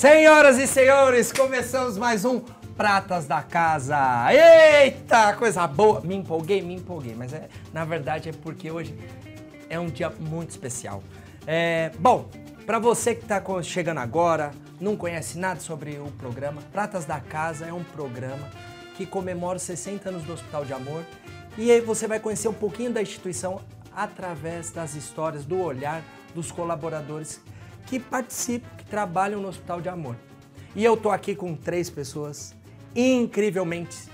Senhoras e senhores, começamos mais um Pratas da Casa. Eita, coisa boa! Me empolguei, me empolguei, mas é, na verdade é porque hoje é um dia muito especial. É, bom, para você que está chegando agora, não conhece nada sobre o programa, Pratas da Casa é um programa que comemora os 60 anos do Hospital de Amor e aí você vai conhecer um pouquinho da instituição através das histórias, do olhar dos colaboradores que participam, que trabalham no Hospital de Amor. E eu tô aqui com três pessoas incrivelmente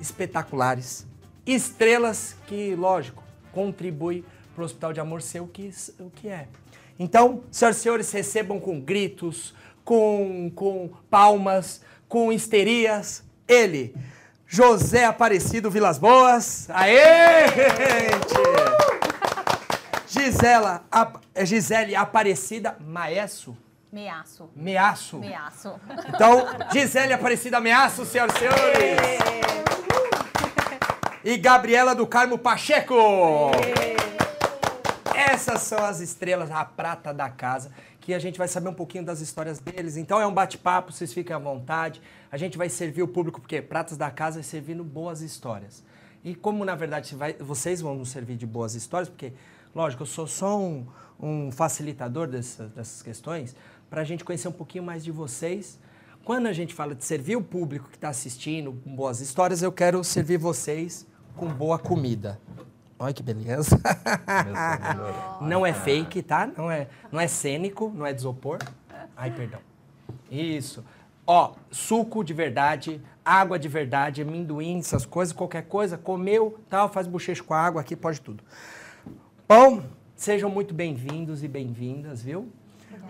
espetaculares, estrelas que, lógico, contribuem para o Hospital de Amor ser o que, o que é. Então, senhoras e senhores, recebam com gritos, com, com palmas, com histerias, ele, José Aparecido Vilas Boas. Aê, gente! Gisela, é Gisele Aparecida Maesso. Meaço. Meaço. Meaço. Então, Gisele Aparecida Meaço, senhoras e senhores. E Gabriela do Carmo Pacheco. Essas são as estrelas, a prata da casa, que a gente vai saber um pouquinho das histórias deles. Então é um bate-papo, vocês fiquem à vontade. A gente vai servir o público, porque pratas da casa é servindo boas histórias. E como, na verdade, vocês vão nos servir de boas histórias, porque Lógico, eu sou só um, um facilitador dessa, dessas questões para a gente conhecer um pouquinho mais de vocês. Quando a gente fala de servir o público que está assistindo com boas histórias, eu quero servir vocês com boa comida. Olha que beleza. não é fake, tá? Não é, não é cênico, não é de isopor. Ai, perdão. Isso. Ó, suco de verdade, água de verdade, amendoim, essas coisas, qualquer coisa, comeu, tal, faz bochecho com a água, aqui pode tudo. Bom, sejam muito bem-vindos e bem-vindas, viu?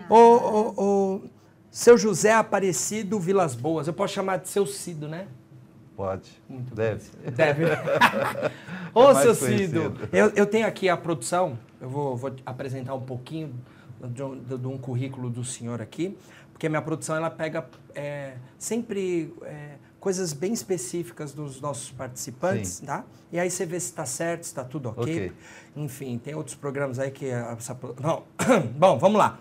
O, o, o, seu José Aparecido Vilas Boas, eu posso chamar de seu Cido, né? Pode. Muito Deve. Bem. Deve. Ô, é seu Cido, eu, eu, tenho aqui a produção, eu vou, vou apresentar um pouquinho de, de, de, um currículo do senhor aqui, porque a minha produção ela pega é, sempre é, coisas bem específicas dos nossos participantes, Sim. tá? E aí você vê se está certo, se está tudo ok. okay. Enfim, tem outros programas aí que... Essa, não. Bom, vamos lá.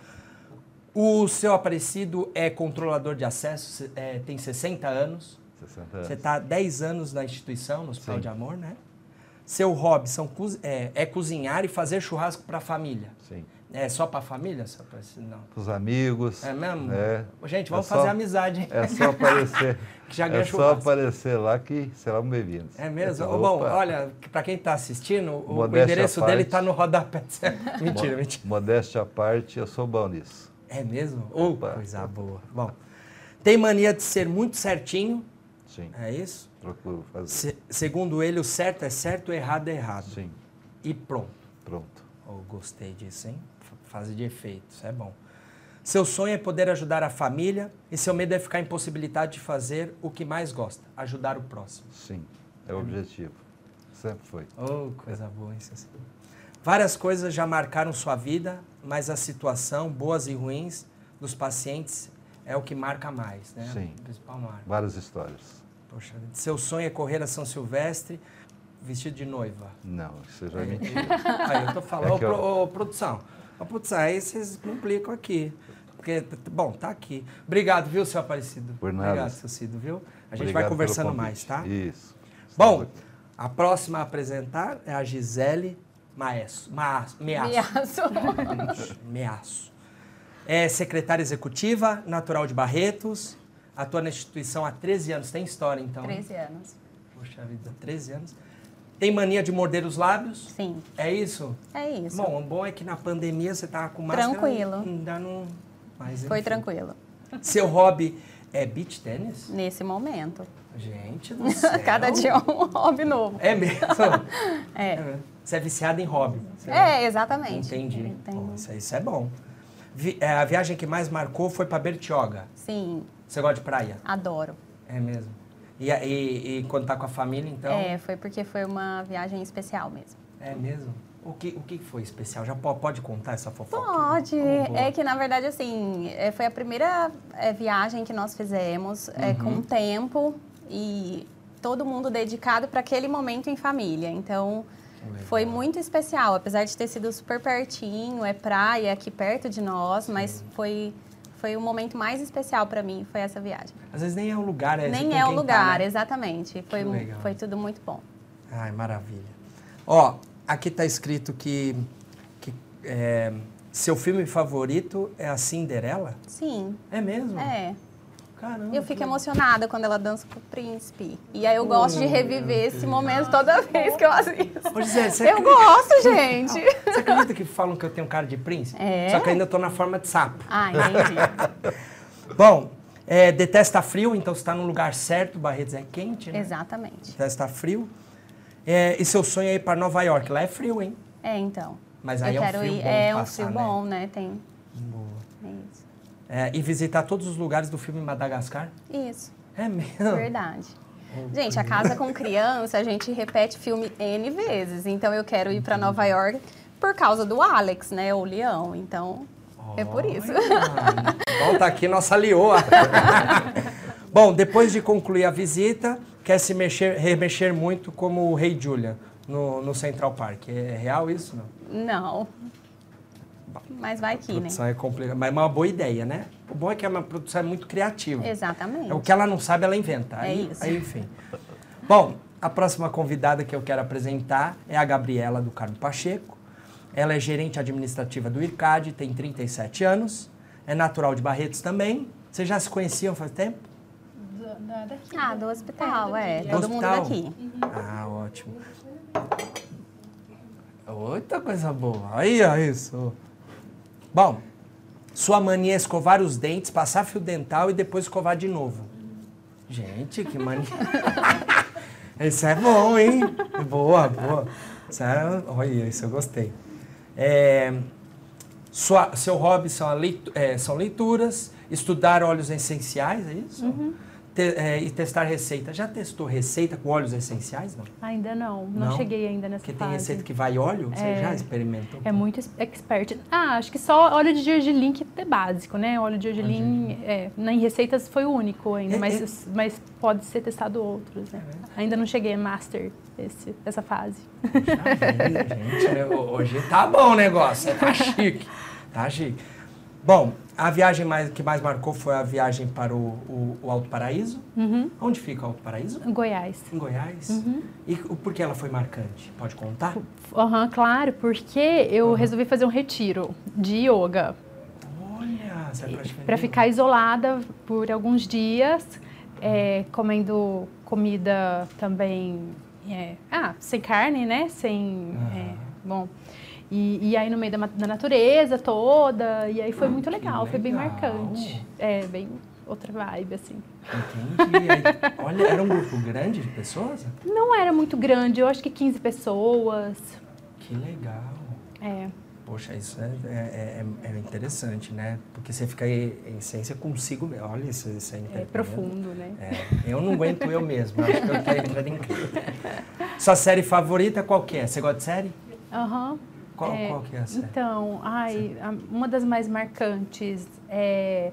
O seu Aparecido é controlador de acesso, é, tem 60 anos. 60 anos. Você está há 10 anos na instituição, no Hospital Sim. de Amor, né? Seu hobby são, é, é cozinhar e fazer churrasco para a família. Sim. É só para a família, seu Aparecido? Não. Para os amigos. É mesmo? É. Gente, vamos é fazer amizade, hein? É só aparecer. que já ganha é só aparecer lá que serão bem-vindos. É mesmo? Então, Bom, olha, para quem está assistindo, o, endereço parte, dele está no rodapé. mentira, mentira. Modéstia à parte, eu sou bom nisso. É mesmo? Oh, coisa boa. Bom, tem mania de ser muito certinho. Sim. É isso? Procuro fazer. Se, segundo ele, o certo é certo, o errado é errado. Sim. E pronto. Pronto. Oh, gostei disso, hein? fase de efeito, isso é bom. Seu sonho é poder ajudar a família e seu medo é ficar impossibilitado de fazer o que mais gosta, ajudar o próximo. Sim, é o objetivo. Sempre foi. Oh, coisa boa isso. Assim. Várias coisas já marcaram sua vida, mas a situação, boas e ruins, dos pacientes é o que marca mais, né? Sim. O principal marca. Várias histórias. Poxa, seu sonho é correr a São Silvestre vestido de noiva. Não, isso já é mentira. Aí eu tô falando, é ô, eu... produção, Oh, putz, aí vocês complicam aqui. Porque, bom, tá aqui. Obrigado, viu, seu Aparecido? Por nada. Obrigado, seu Cido, viu? A gente Obrigado vai conversando mais, tá? Isso. Bom, a próxima a apresentar é a Gisele Maesso. Maas, Meaço. Meaço. É secretária executiva, natural de Barretos, atua na instituição há 13 anos. Tem história, então? 13 anos. Poxa vida, 13 anos. Tem mania de morder os lábios? Sim. É isso? É isso. Bom, o bom é que na pandemia você tava com máscara. Tranquilo. Ainda não... Mas, Foi tranquilo. Seu hobby é beach tênis? Nesse momento. Gente do céu. Cada dia um hobby novo. É mesmo? é. é. Você é viciada em hobby. é, exatamente. Entendi. Nossa, isso é bom. Vi, é, a viagem que mais marcou foi para Bertioga. Sim. Você gosta de praia? Adoro. É mesmo. E, e, e quando tá com a família, então? É, foi porque foi uma viagem especial mesmo. É mesmo? O que, o que foi especial? Já pode contar essa fofoca? Pode. É que, na verdade, assim, é, foi a primeira é, viagem que nós fizemos é, uhum. com tempo e todo mundo dedicado para aquele momento em família. Então, Legal. foi muito especial, apesar de ter sido super pertinho, é praia aqui perto de nós, Sim. mas foi foi o momento mais especial para mim, foi essa viagem. Às vezes nem é o lugar, é Nem é o lugar, tá, né? exatamente. Foi, foi tudo muito bom. Ai, maravilha. Ó, aqui está escrito que, que é, seu filme favorito é a Cinderela? Sim. É mesmo? É. Caramba. Eu fico emocionada quando ela dança com o príncipe. E aí eu gosto de reviver esse momento toda vez que eu assisto. Ô, Gisele, você eu acredita... gosto, gente. Você acredita que falam que eu tenho cara de príncipe? É. Só que ainda estou na forma de sapo. Ah, entendi. Bom, é, detesta frio, então você está no lugar certo, Barretos é quente, né? Exatamente. Detesta frio. É, e seu sonho é ir para Nova York. Lá é frio, hein? É, então. Mas aí eu é um frio ir, bom É um frio né? bom, né? Tem. É e visitar todos os lugares do filme Madagascar? Isso. É mesmo? Verdade. Oh, gente, a casa com criança, a gente repete filme N vezes. Então eu quero ir para Nova York por causa do Alex, né? O leão. Então, é por isso. Bom, tá aqui nossa leoa. Bom, depois de concluir a visita, quer se mexer, remexer muito como o Rei Julia no, no Central Park. É real isso? Não. Não. Mas vai aqui, né? A produção né? é complicada, mas é uma boa ideia, né? O bom é que a produção é muito criativa. Exatamente. É o que ela não sabe, ela inventa. É aí, isso. Aí, enfim. Bom, a próxima convidada que eu quero apresentar é a Gabriela do Carmo Pacheco. Ela é gerente administrativa do IRCAD, tem 37 anos, é natural de Barretos também. Vocês já se conheciam faz tempo? daqui. Ah, do hospital, é. Do Todo hospital? mundo daqui. Uhum. Ah, ótimo. Outra coisa boa. Aí, ó, isso. Bom, sua mania é escovar os dentes, passar fio dental e depois escovar de novo. Gente, que mania. isso é bom, hein? Boa, boa. Isso é... Olha, isso eu gostei. É... Sua, seu hobby são, leitu... é, são leituras, estudar óleos essenciais, é isso? Uhum te, é, e testar receita. Já testou receita com óleos essenciais? Não? Ainda não. Não, não? cheguei ainda nessa Porque fase. tem receita que vai óleo? Você é, já experimentou? É muito expert. Ah, acho que só óleo de gergelim que é básico, né? Óleo de gergelim, é, em receitas foi o único ainda, é, mas, é. mas pode ser testado outros, né? É ainda não cheguei a master esse, essa fase. gente, hoje tá bom o negócio, tá chique. Tá chique. Bom, a viagem mais, que mais marcou foi a viagem para o, o, o Alto Paraíso. Uhum. Onde fica o Alto Paraíso? Em Goiás. Em Goiás? Uhum. E por que ela foi marcante? Pode contar? Uhum, claro, porque eu resolvi fazer um retiro de yoga. Olha, Para ficar isolada por alguns dias, é, comendo comida também. É, ah, sem carne, né? Sem. É, bom. E, e aí no meio da, da, natureza toda, e aí foi muito legal, legal, foi bem marcante. É, bem outra vibe, assim. Entendi. Aí, olha, era um grupo grande de pessoas? Não era muito grande, eu acho que 15 pessoas. Que legal. É. Poxa, isso é, é, é, é interessante, né? Porque você fica em, em essência consigo mesmo. Olha, isso, isso é É profundo, né? É, eu não aguento eu mesmo, acho que eu estou entrando em Sua série favorita qual que é? Você gosta de série? Aham. Uhum. Qual, é, qual que é a série? Então, ai, uma das mais marcantes é,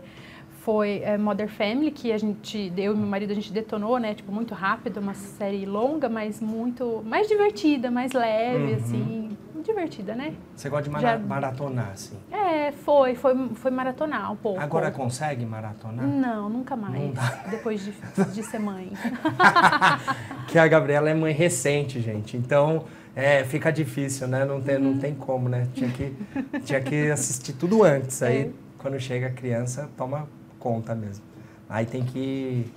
foi é, Mother Family, que a gente, eu e meu marido, a gente detonou, né? Tipo, muito rápido, uma série longa, mas muito, mais divertida, mais leve, uhum. assim. Divertida, né? Você gosta de mara Já, maratonar, assim? É, foi, foi, foi maratonar um pouco. Agora consegue maratonar? Não, nunca mais. Depois de, de ser mãe. que a Gabriela é mãe recente, gente. Então, é, fica difícil, né? Não tem, não tem como, né? Tinha que, tinha que assistir tudo antes. Aí, é. quando chega a criança, toma conta mesmo. Aí tem que...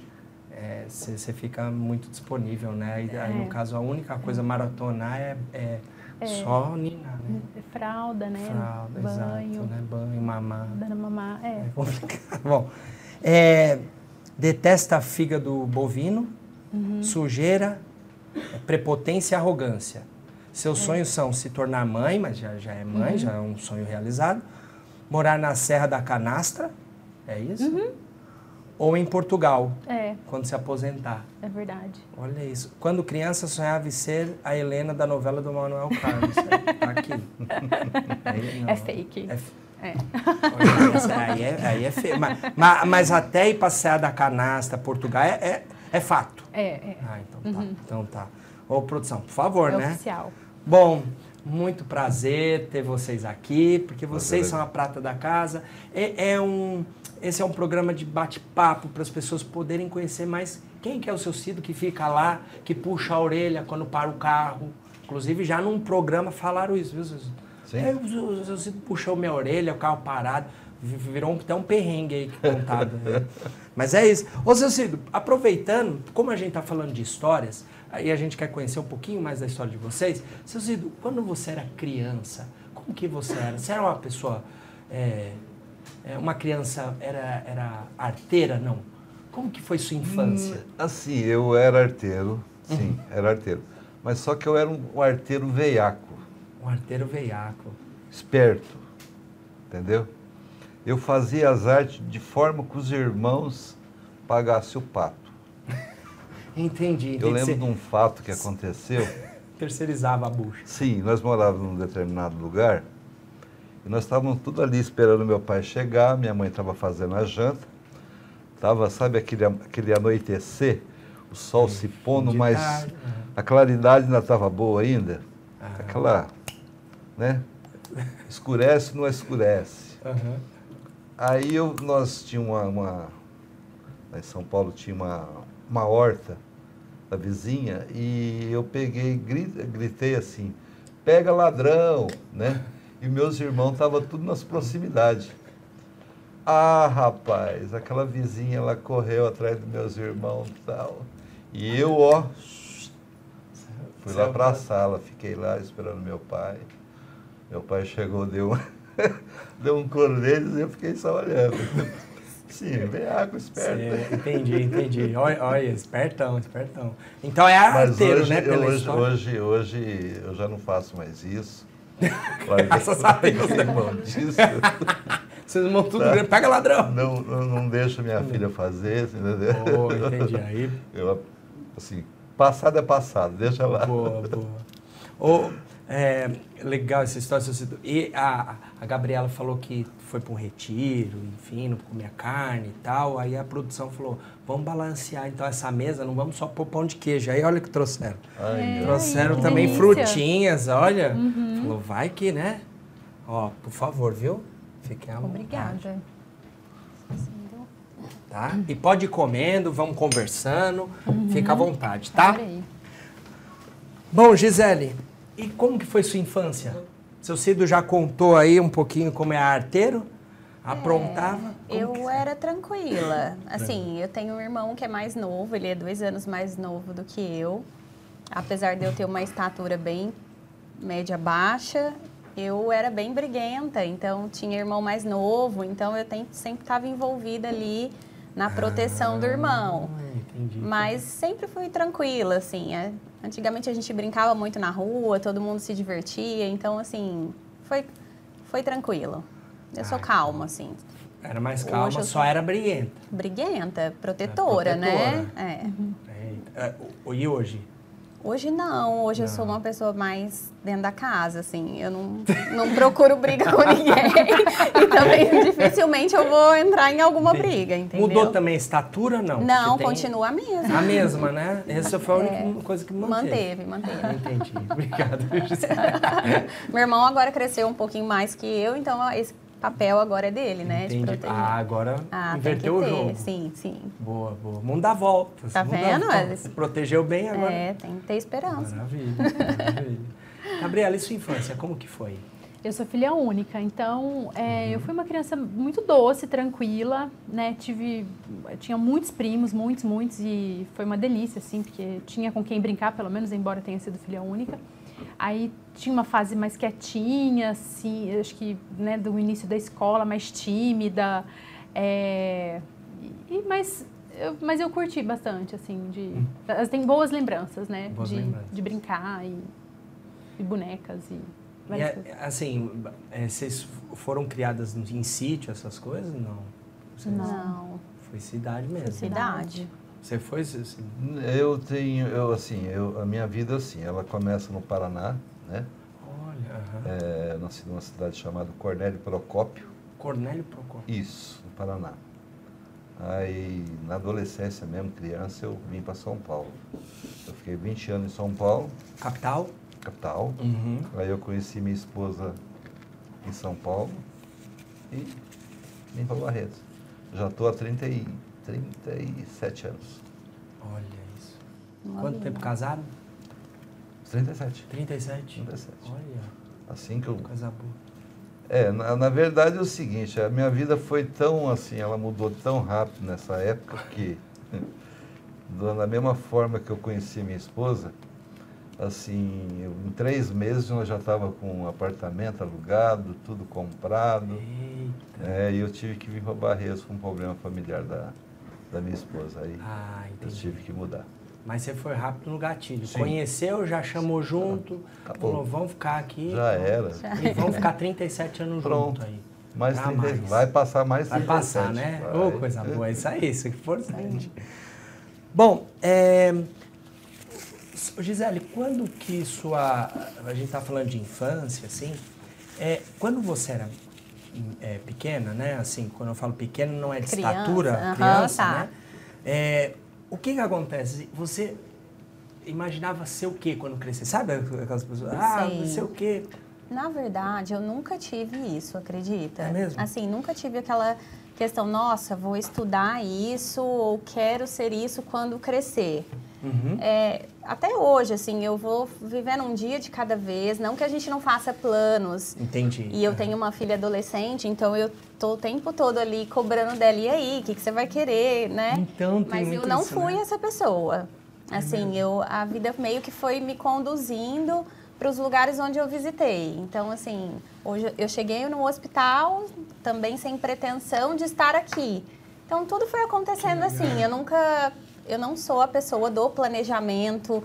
Você é, fica muito disponível, né? Aí, aí, no é. caso, a única coisa maratonar é, é, é. só ninar, né? Fralda, né? Fralda, Banho. exato, né? Banho, mamar. Dando mamar, é. É complicado. Bom, é, detesta fígado bovino, uhum. sujeira, prepotência e arrogância. Seus é. sonhos são se tornar mãe, mas já, já é mãe, uhum. já é um sonho realizado. Morar na Serra da Canastra, é isso? Uhum. Ou em Portugal, é. quando se aposentar. É verdade. Olha isso. Quando criança sonhava em ser a Helena da novela do Manuel Carlos. tá aqui. Aí, é fake. É, é. Olha, aí, é, aí é feio. Mas, mas, mas, até ir passear da canastra, Portugal, é, é É fato. É, é. Ah, então tá. Uhum. Então tá. Ô, produção, por favor, é né? oficial. Bom, muito prazer ter vocês aqui, porque vocês são a prata da casa. É, é um, esse é um programa de bate-papo para as pessoas poderem conhecer mais quem que é o seu Cido que fica lá, que puxa a orelha quando para o carro. Inclusive, já num programa falaram isso, viu, Cido? Sim. É, o seu Cido puxou minha orelha, o carro parado. Virou até um perrengue aí contado. né? Mas é isso. Ô, seu Cido, aproveitando, como a gente está falando de histórias, Aí a gente quer conhecer um pouquinho mais da história de vocês. Seu Zido, quando você era criança, como que você era? Você era uma pessoa, é, uma criança, era, era arteira, não? Como que foi sua infância? Hum, assim, eu era arteiro, sim, uhum. era arteiro. Mas só que eu era um, um arteiro veiaco. Um arteiro veiaco. Esperto, entendeu? Eu fazia as artes de forma que os irmãos pagassem o pato. Entendi. Eu lembro de um fato que aconteceu. Terceirizava a bucha. Sim, nós morávamos num determinado lugar e nós estávamos tudo ali esperando meu pai chegar, minha mãe estava fazendo a janta. Estava, sabe, aquele, aquele anoitecer, o sol se pondo, mas a claridade ainda estava boa ainda. Ah. Aquela, né? Escurece, não escurece. Uhum. Aí eu, nós tínhamos uma, uma, em São Paulo tinha uma, uma horta da vizinha e eu peguei, gritei assim, pega ladrão, né? E meus irmãos estavam tudo nas proximidades. Ah, rapaz, aquela vizinha, ela correu atrás dos meus irmãos e tal. E eu, ó, fui lá para a sala, fiquei lá esperando meu pai. Meu pai chegou, deu, deu um coro neles e eu fiquei só olhando. Sim, bem água, esperto. Sim, entendi, entendi. Olha, olha, espertão, espertão. Então é arteiro, hoje, né, pela hoje, hoje, hoje eu já não faço mais isso. Graças a Deus. Irmão disso. Vocês vão tudo tá. pega ladrão. Não, não, não deixo minha filha fazer, entendeu? Oh, entendi. Aí... Eu, assim, passado é passado, deixa lá. Boa, boa. Oh, é, legal essa história. E a, a Gabriela falou que foi para um retiro, enfim, não comia carne e tal. Aí a produção falou, vamos balancear então essa mesa, não vamos só pôr pão de queijo. Aí olha o que trouxeram. Ai, trouxeram ai, também frutinhas, olha. Uhum. Falou, vai que, né? Ó, por favor, viu? Fiquem à Obrigada. Tá? E pode ir comendo, vamos conversando, uhum. fica à vontade, tá? Adorei. Bom, Gisele, e como que foi sua infância? Seu Cido já contou aí um pouquinho como é arteiro? Aprontava? É, eu era tranquila. Assim, eu tenho um irmão que é mais novo, ele é dois anos mais novo do que eu. Apesar de eu ter uma estatura bem média baixa, eu era bem briguenta, então tinha irmão mais novo, então eu sempre estava envolvida ali na proteção ah, do irmão. Entendi. Mas sempre fui tranquila, assim. É, Antigamente a gente brincava muito na rua, todo mundo se divertia, então assim, foi, foi tranquilo. Eu sou calma, assim. Era mais calma, só sou... era briguenta. Briguenta, protetora, né? É. Uhum. é. E hoje? Hoje não, hoje não. eu sou uma pessoa mais dentro da casa, assim. Eu não, não procuro briga com ninguém. e também dificilmente eu vou entrar em alguma briga, entendeu? Mudou também a estatura, não? Não, tem... continua a mesma. A mesma, né? Essa foi a única é, coisa que manteve. Manteve, manteve. Entendi. Obrigado. Meu irmão agora cresceu um pouquinho mais que eu, então esse papel agora é dele, né? Entendi. De proteger. Ah, agora ah, inverteu o jogo. Sim, sim. Boa, boa. Mundo dá voltas. Tá vendo? Voltas. Protegeu bem agora. É, tem que ter esperança. Maravilha, maravilha. Gabriela, e sua infância, como que foi? Eu sou filha única, então é, uhum. eu fui uma criança muito doce, tranquila, né? Tive, tinha muitos primos, muitos, muitos, e foi uma delícia, assim, porque tinha com quem brincar, pelo menos, embora tenha sido filha única. Aí tinha uma fase mais quietinha, assim, acho que né, do início da escola, mais tímida. É, e, mas, eu, mas eu curti bastante, assim, de. Hum. Tem boas lembranças, né? Boas de, lembranças. de brincar e, e bonecas e. E é, assim, é, vocês foram criadas em sítio, essas coisas? Não. Vocês... Não. Foi cidade mesmo. Foi cidade. Você foi assim? Eu tenho, eu assim, eu, a minha vida assim, ela começa no Paraná, né? Olha, é, nasci numa cidade chamada Cornélio Procópio. Cornélio Procópio. Isso, no Paraná. Aí, na adolescência mesmo, criança, eu vim para São Paulo. Eu fiquei 20 anos em São Paulo, Capital? capital. Uhum. Aí eu conheci minha esposa em São Paulo e vim para Barretos. Já estou há 30 e, 37 anos. Olha isso. Olha. Quanto tempo casado? 37. 37? 37. Olha, Assim que eu boa. É, na, na verdade é o seguinte, a minha vida foi tão assim, ela mudou tão rápido nessa época que, da mesma forma que eu conheci minha esposa, assim, eu- em três meses nós já estava com um apartamento alugado, tudo comprado, Eita. é, e eu tive que vir para Barreiros com um problema familiar da, da minha esposa, aí Ah, eu tive que mudar. Mas você foi rápido no gatilho. Sim. Conheceu, já chamou junto, Acabou. falou, vamos ficar aqui. Já era. E vamos ficar 37 anos Pronto. junto aí. Mais Pra 30, mais. vai passar mais Vai 37. passar, né? vai. Ô, coisa boa, isso aí, isso é importante. Bom, é... Gisele, quando que sua... A gente tá falando de infância, assim, é, quando você era é, pequena, né? Assim, quando eu falo pequena, não é de Criança, estatura, criança, tá. né? É, o que que acontece? Você imaginava ser o quê quando crescer? Sabe aquelas pessoas? Ah, Sei. ser o quê? Na verdade, eu nunca tive isso, acredita? É mesmo? Assim, nunca tive aquela questão, nossa, vou estudar isso ou quero ser isso quando crescer. Uhum. É, até hoje, assim, eu vou vivendo um dia de cada vez, não que a gente não faça planos. Entendi. E eu tenho uma filha adolescente, então eu tô o tempo todo ali cobrando dela, e aí, o que, que você vai querer, né? Então, tem Mas eu não isso, fui né? essa pessoa. Assim, eu, a vida meio que foi me conduzindo para os lugares onde eu visitei. Então, assim, hoje eu cheguei no hospital também sem pretensão de estar aqui. Então, tudo foi acontecendo assim. Eu nunca, eu não sou a pessoa do planejamento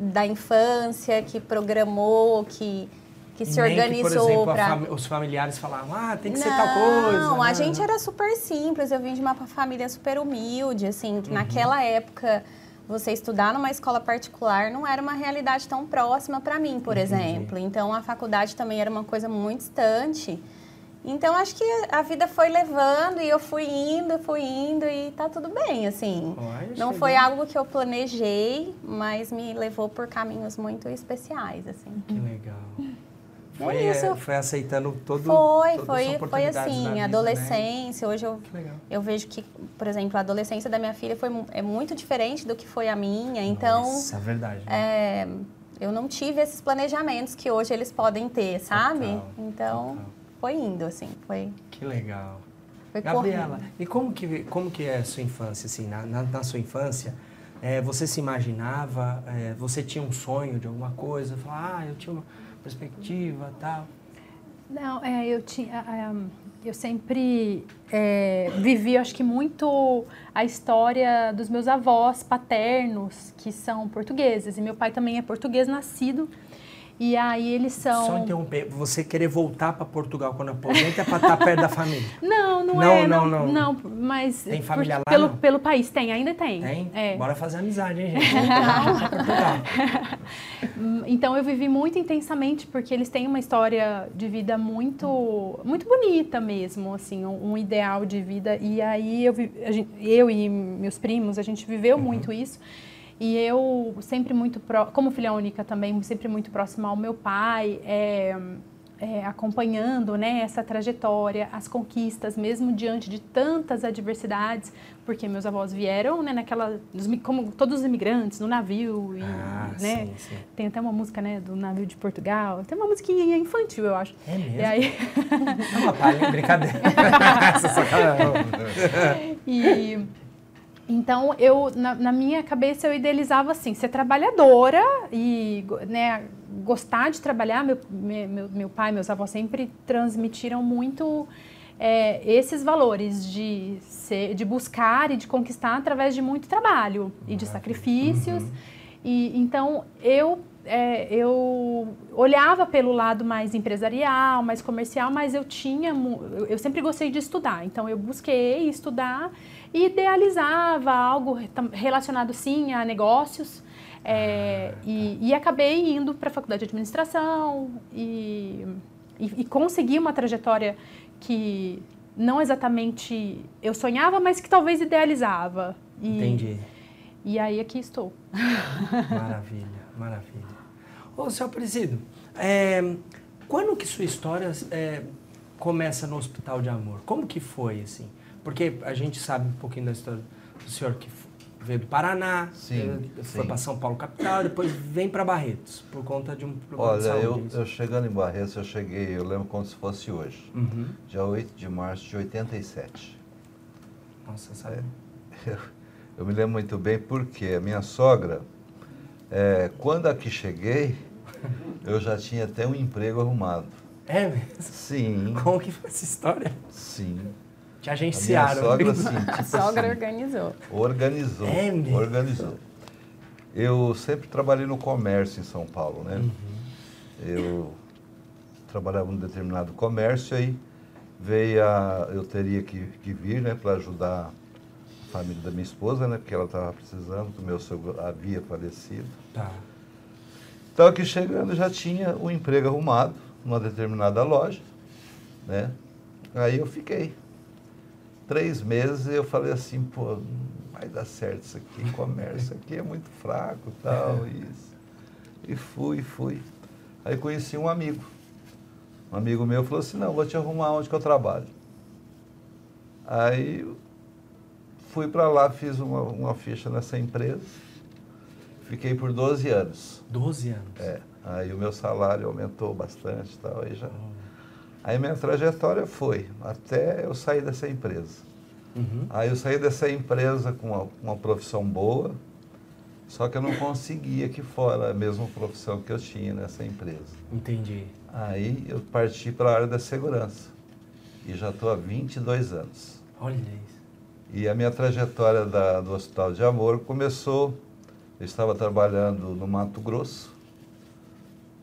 da infância que programou, que que se nem organizou para os familiares falavam, ah, tem que ser tal coisa. não, a né? gente era super simples. Eu vim de uma família super humilde, assim, Uhum. que naquela época você estudar numa escola particular não era uma realidade tão próxima para mim, por Entendi. exemplo. Então a faculdade também era uma coisa muito distante. Então acho que a vida foi levando e eu fui indo, fui indo e tá tudo bem, assim. Olha, Não foi algo que eu planejei, mas me levou por caminhos muito especiais, assim. Que legal. É Foi, isso. é, foi aceitando todo Foi, foi, foi assim, vida, né? adolescência. Hoje eu, eu vejo que, por exemplo, a adolescência da minha filha foi, é muito diferente do que foi a minha. Então, Nossa, é verdade. né? é, eu não tive esses planejamentos que hoje eles podem ter, sabe? Total, então, total. Foi indo, assim, foi, Que legal. foi Gabriela, correndo. e como que, como que é a sua infância, assim, na, na, na sua infância, é, você se imaginava, é, você tinha um sonho de alguma coisa, falar, ah, eu tinha uma perspectiva, tal. Não, é, eu tinha, eu sempre é, vivi, acho que muito a história dos meus avós paternos, que são portugueses, e meu pai também é português nascido, e aí eles são... Só interromper, você querer voltar para Portugal quando aposenta é para estar perto da família. Não, não, Não, é, não, não, não. mas Tem por- família lá, pelo não? pelo país tem, ainda tem. Tem? É. Bora fazer amizade, hein, gente? Portugal. Hum, Então eu vivi muito intensamente porque eles têm uma história de vida muito muito bonita mesmo, assim, um, um ideal de vida. E aí eu, eu e meus primos, a gente viveu muito isso. E eu sempre muito, pró- como filha única também, sempre muito próxima ao meu pai, é, é, acompanhando né, essa trajetória, as conquistas, mesmo diante de tantas adversidades, porque meus avós vieram né, naquela, como todos os imigrantes, no navio, e, Ah, né, sim, sim. tem até uma música, né, do navio de Portugal. Tem uma musiquinha infantil, eu acho. É mesmo? E aí, É uma palha, brincadeira. E então eu na, na minha cabeça eu idealizava assim, ser trabalhadora e né, gostar de trabalhar. Meu, me- meu, meu pai, meus avós sempre transmitiram muito é, esses valores de ser, de buscar e de conquistar através de muito trabalho e de sacrifícios. E então eu é, eu olhava pelo lado mais empresarial, mais comercial, mas eu tinha eu, sempre gostei de estudar. Então eu busquei estudar e idealizava algo relacionado sim a negócios. é, e, e acabei indo para a faculdade de administração e, e, e consegui uma trajetória que não exatamente eu sonhava, mas que talvez idealizava. E, Entendi. E aí aqui estou. Maravilha, maravilha. Ô, seu Presido, é, quando que sua história é, começa no Hospital de Amor? Como que foi, assim? Porque a gente sabe um pouquinho da história do senhor que veio do Paraná, Sim, foi sim. para São Paulo capital, depois vem para Barretos por conta de um problema de Olha, saúde. eu, isso. eu chegando em Barretos, eu cheguei, eu lembro como se fosse hoje, Uhum. dia 8 de março de 87. Nossa, sabe? Eu, eu me lembro muito bem porque a minha sogra, é, quando aqui cheguei, eu já tinha até um emprego arrumado. É mesmo? Sim, Como que foi essa história? sim. Te A minha agenciaram. sogra, assim, A tipo sogra assim, organizou. organizou. É mesmo? Organizou. Eu sempre trabalhei no comércio em São Paulo, né? Uhum. Eu trabalhava num determinado comércio aí veio a eu teria que, que vir, né, para ajudar a família da minha esposa, né, porque ela estava precisando, o meu sogro havia falecido. Tá. Então aqui chegando já tinha o emprego arrumado numa determinada loja, né? Aí eu fiquei três meses eu falei assim, pô, não vai dar certo isso aqui, comércio aqui é muito fraco, tal, isso. E fui, fui. Aí conheci um amigo. Um amigo meu falou assim, não, vou te arrumar onde que eu trabalho. Aí fui para lá, fiz uma, uma ficha nessa empresa, fiquei por 12 anos. 12 anos. É, aí o meu salário aumentou bastante e tal, aí já... Aí minha trajetória foi até eu sair dessa empresa. Uhum. Aí eu saí dessa empresa com uma, uma profissão boa, só que eu não conseguia aqui fora a mesma profissão que eu tinha nessa empresa. Entendi. Aí eu parti para a área da segurança e já estou há 22 anos. Olha isso. E a minha trajetória da- do Hospital de Amor começou, eu estava trabalhando no Mato Grosso,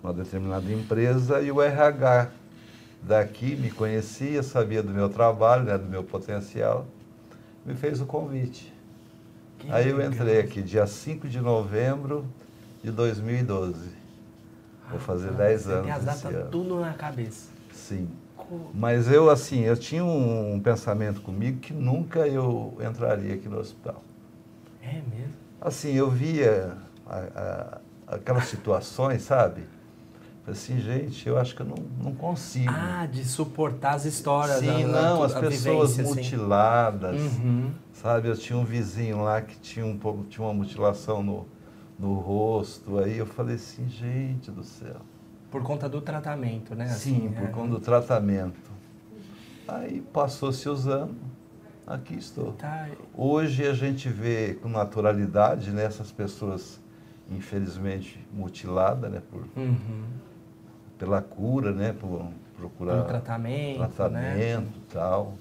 numa determinada empresa, e o RH daqui me conhecia, sabia do meu trabalho, né, do meu potencial, me fez o convite. Que Aí eu entrei aqui dia 5 de novembro de 2012. Vou fazer 10 Você anos Tem as datas tudo na cabeça. Sim. Mas eu, assim, eu tinha um pensamento comigo que nunca eu entraria aqui no hospital. É mesmo? Assim, eu via a- a- aquelas situações, sabe? Falei assim, gente, eu acho que eu não, não consigo. Ah, de suportar as histórias. Sim, a- não, as pessoas vivência, assim. mutiladas, Uhum. sabe? Eu tinha um vizinho lá que tinha, um tinha uma mutilação no, no rosto, aí eu falei assim, gente do céu. Por conta do tratamento, né? Sim, assim, por é. conta do tratamento. Aí passou-se os anos, aqui estou. Tá. Hoje a gente vê com naturalidade né, essas pessoas, infelizmente, mutiladas né, por, Uhum. pela cura, né, por procurar Pelo tratamento, né? tratamento e tal.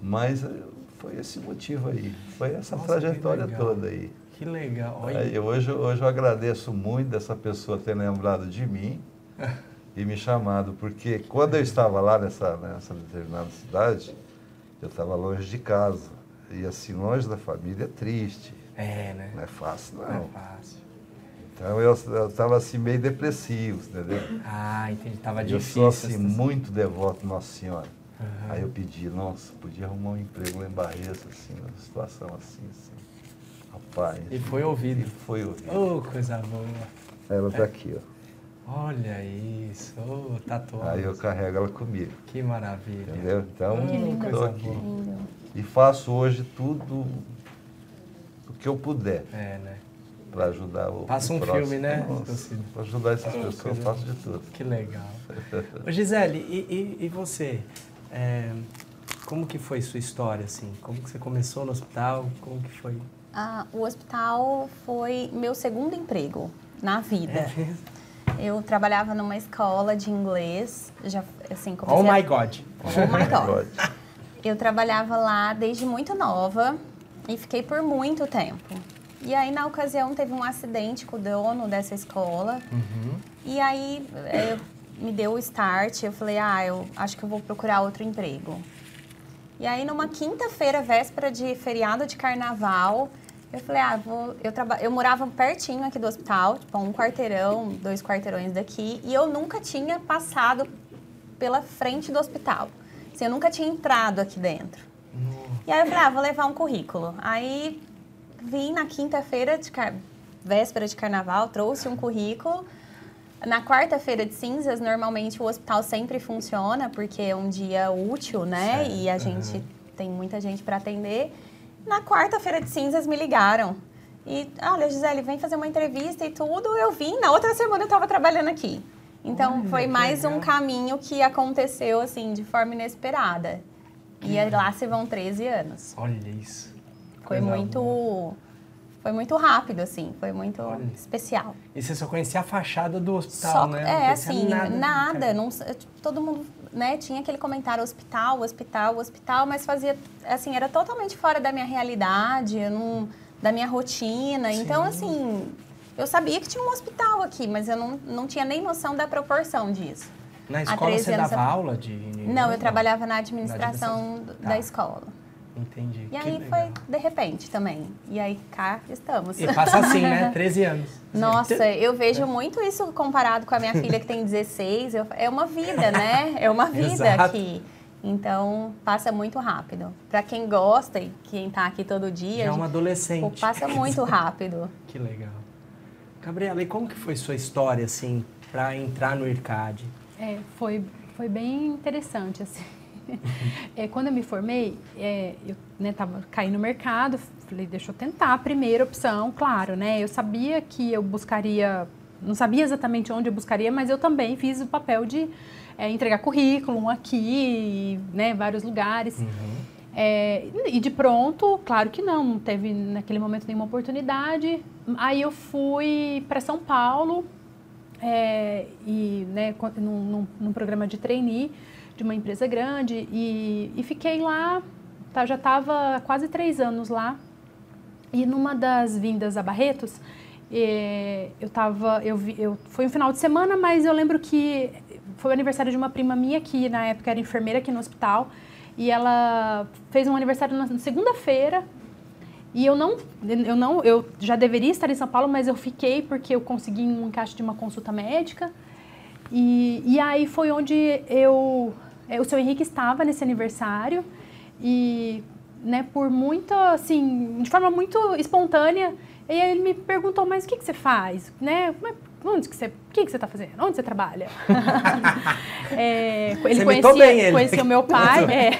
Mas eh, foi esse motivo aí, foi essa Nossa, trajetória toda aí. Que legal. Olha. Aí, hoje, hoje eu agradeço muito dessa pessoa ter lembrado de mim e me chamado, porque quando eu estava lá nessa, nessa determinada cidade, eu estava longe de casa. E assim, longe da família é triste. É, né? Não é fácil, Não é não. fácil. Então eu estava assim meio depressivo, entendeu? Ah, entendi. Tava eu difícil. sou assim, muito devoto Nossa Senhora. Aham. Aí eu pedi, nossa, podia arrumar um emprego lá em Barretos, assim, numa situação assim, assim. Rapaz. E foi ouvido. E foi ouvido. Oh, coisa boa. Ela tá aqui, ó. Olha isso. Oh, tatuagem. Aí eu carrego ela comigo. Que maravilha. Entendeu? Então, estou Coisa aqui. boa. E faço hoje tudo o que eu puder É, né? para ajudar o Passa um próximo. filme, né? Para ajudar essas Oh, pessoas, eu faço de tudo. Que legal. Ô, Gisele, e, e- e você? É, como que foi sua história, assim? Como que você começou no hospital? Como que foi? Ah, o hospital foi meu segundo emprego na vida. É mesmo? Eu trabalhava numa escola de inglês, já assim, comecei Oh a- my God. Oh my God. Pode. Eu trabalhava lá desde muito nova e fiquei por muito tempo. E aí, na ocasião, teve um acidente com o dono dessa escola. Uhum. E aí, eh, me deu o start. Eu falei, ah, eu acho que eu vou procurar outro emprego. E aí, numa quinta-feira, véspera de feriado de carnaval, eu falei, ah, vou. Eu, traba... eu morava pertinho aqui do hospital, tipo, um quarteirão, dois quarteirões daqui, e eu nunca tinha passado pela frente do hospital. Assim, eu nunca tinha entrado aqui dentro. E aí eu falei, ah, vou levar um currículo. Aí vim na quinta-feira, de car... véspera de carnaval, trouxe um currículo. Na quarta-feira de cinzas, normalmente o hospital sempre funciona, porque é um dia útil, né? Certo. E a gente tem muita gente para atender. Na quarta-feira de cinzas me ligaram. E, olha, Gisele, vem fazer uma entrevista e tudo. Eu vim, na outra semana eu estava trabalhando aqui. Então, Olha, foi que mais um caminho que aconteceu, assim, de forma inesperada. E aí lá se vão 13 anos. Olha isso. Foi Coisa muito... boa. Foi muito rápido, assim. Foi muito Olha. especial. E você só conhecia a fachada do hospital, Só, né? Não é, assim, nada. nada. não, todo mundo, né, tinha aquele comentário hospital, hospital, hospital, mas fazia, assim, era totalmente fora da minha realidade, não, da minha rotina. Então, assim, eu sabia que tinha um hospital aqui, mas eu não, não tinha nem noção da proporção disso. Na escola 13 você anos dava eu- aula de... Não, eu trabalhava na administração administração. da Tá. escola. Entendi. E Que aí legal. foi de repente também. E aí cá estamos. E passa assim, né? 13 anos. Nossa, eu vejo muito isso comparado com a minha filha que tem 16. Eu- é uma vida, né? É uma vida aqui. Então, passa muito rápido. Para quem gosta e quem tá aqui todo dia, Já é uma pô, adolescente. passa muito rápido. Que legal. Gabriela, e como que foi sua história, assim, pra entrar no IRCAD? É, foi, foi bem interessante, assim. É, quando eu me formei, é, eu né, tava caindo no mercado, falei, deixa eu tentar a primeira opção, claro, né? Eu sabia que eu buscaria, não sabia exatamente onde eu buscaria, mas eu também fiz o papel de é, entregar currículo aqui, né, vários lugares. É, e de pronto, claro que não, não teve naquele momento nenhuma oportunidade. Aí eu fui para São Paulo é, e né, num, num, num programa de trainee de uma empresa grande e, e fiquei lá, tá, já estava quase três anos lá. E numa das vindas a Barretos, eh, eu tava, eu, eu foi um final de semana, mas eu lembro que foi o aniversário de uma prima minha que na época era enfermeira aqui no hospital e ela fez um aniversário na segunda-feira e eu não, eu não, eu já deveria estar em São Paulo, mas eu fiquei porque eu consegui um encaixe de uma consulta médica. E, e aí foi onde eu, é, o seu Henrique estava nesse aniversário e, né, por muito, assim, de forma muito espontânea, e ele me perguntou, mas o que, que você faz, né? É- Onde que você, o que, que você está fazendo? Onde você trabalha? É, ele Você conhecia, bem ele. conhecia o meu pai, é.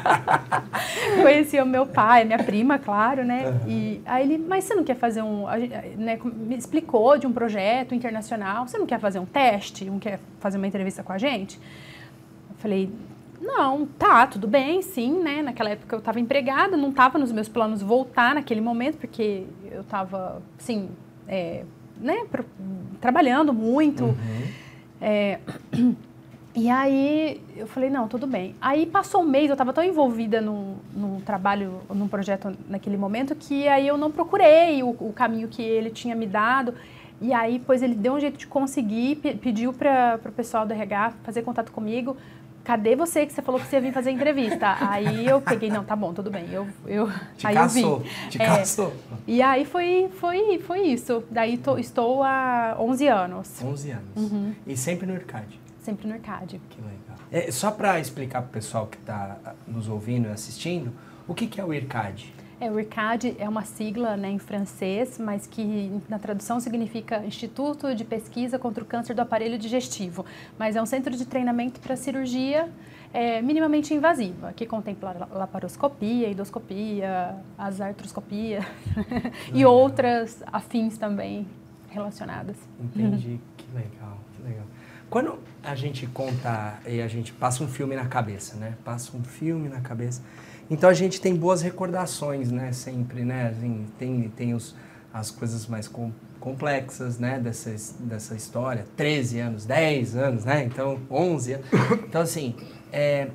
Conhecia o meu pai, minha prima, claro, né? E aí ele, mas você não quer fazer um, né, me explicou de um projeto internacional, você não quer fazer um teste, não quer fazer uma entrevista com a gente? Falei, não, tá, tudo bem, sim, né? Naquela época eu estava empregada, não estava nos meus planos voltar naquele momento, porque eu estava, assim, é, né, pro- trabalhando muito. É, e aí eu falei, não, tudo bem. Aí passou um mês, eu estava tão envolvida num, num trabalho, num projeto naquele momento, que aí eu não procurei o, o caminho que ele tinha me dado. E aí, pois ele deu um jeito de conseguir, pe- pediu para o pessoal do RH fazer contato comigo. Cadê você que você falou que você ia vir fazer entrevista? aí eu peguei, não, tá bom, tudo bem. Eu, eu, Te aí caçou, eu vim. te É. caçou. E aí foi, foi, foi isso. Daí tô- estou há 11 anos, 11 anos. Uhum. E sempre no IRCAD. sempre no Arcade. Que legal. É, só para explicar pro pessoal que está nos ouvindo e assistindo, o que, que é o IRCAD? É, o IRCAD é uma sigla né, em francês, mas que na tradução significa Instituto de Pesquisa contra o Câncer do Aparelho Digestivo. Mas é um centro de treinamento para cirurgia é, minimamente invasiva, que contempla la- laparoscopia, endoscopia, as artroscopia e outras afins também relacionadas. Entendi. Que legal, que legal. Quando a gente conta e a gente passa um filme na cabeça, né? Passa um filme na cabeça. Então a gente tem boas recordações, né? Sempre, né? Assim, tem tem os, as coisas mais com- complexas, né? Dessa, dessa história. 13 anos, 10 anos, né? Então, 11 anos. Então, assim, é,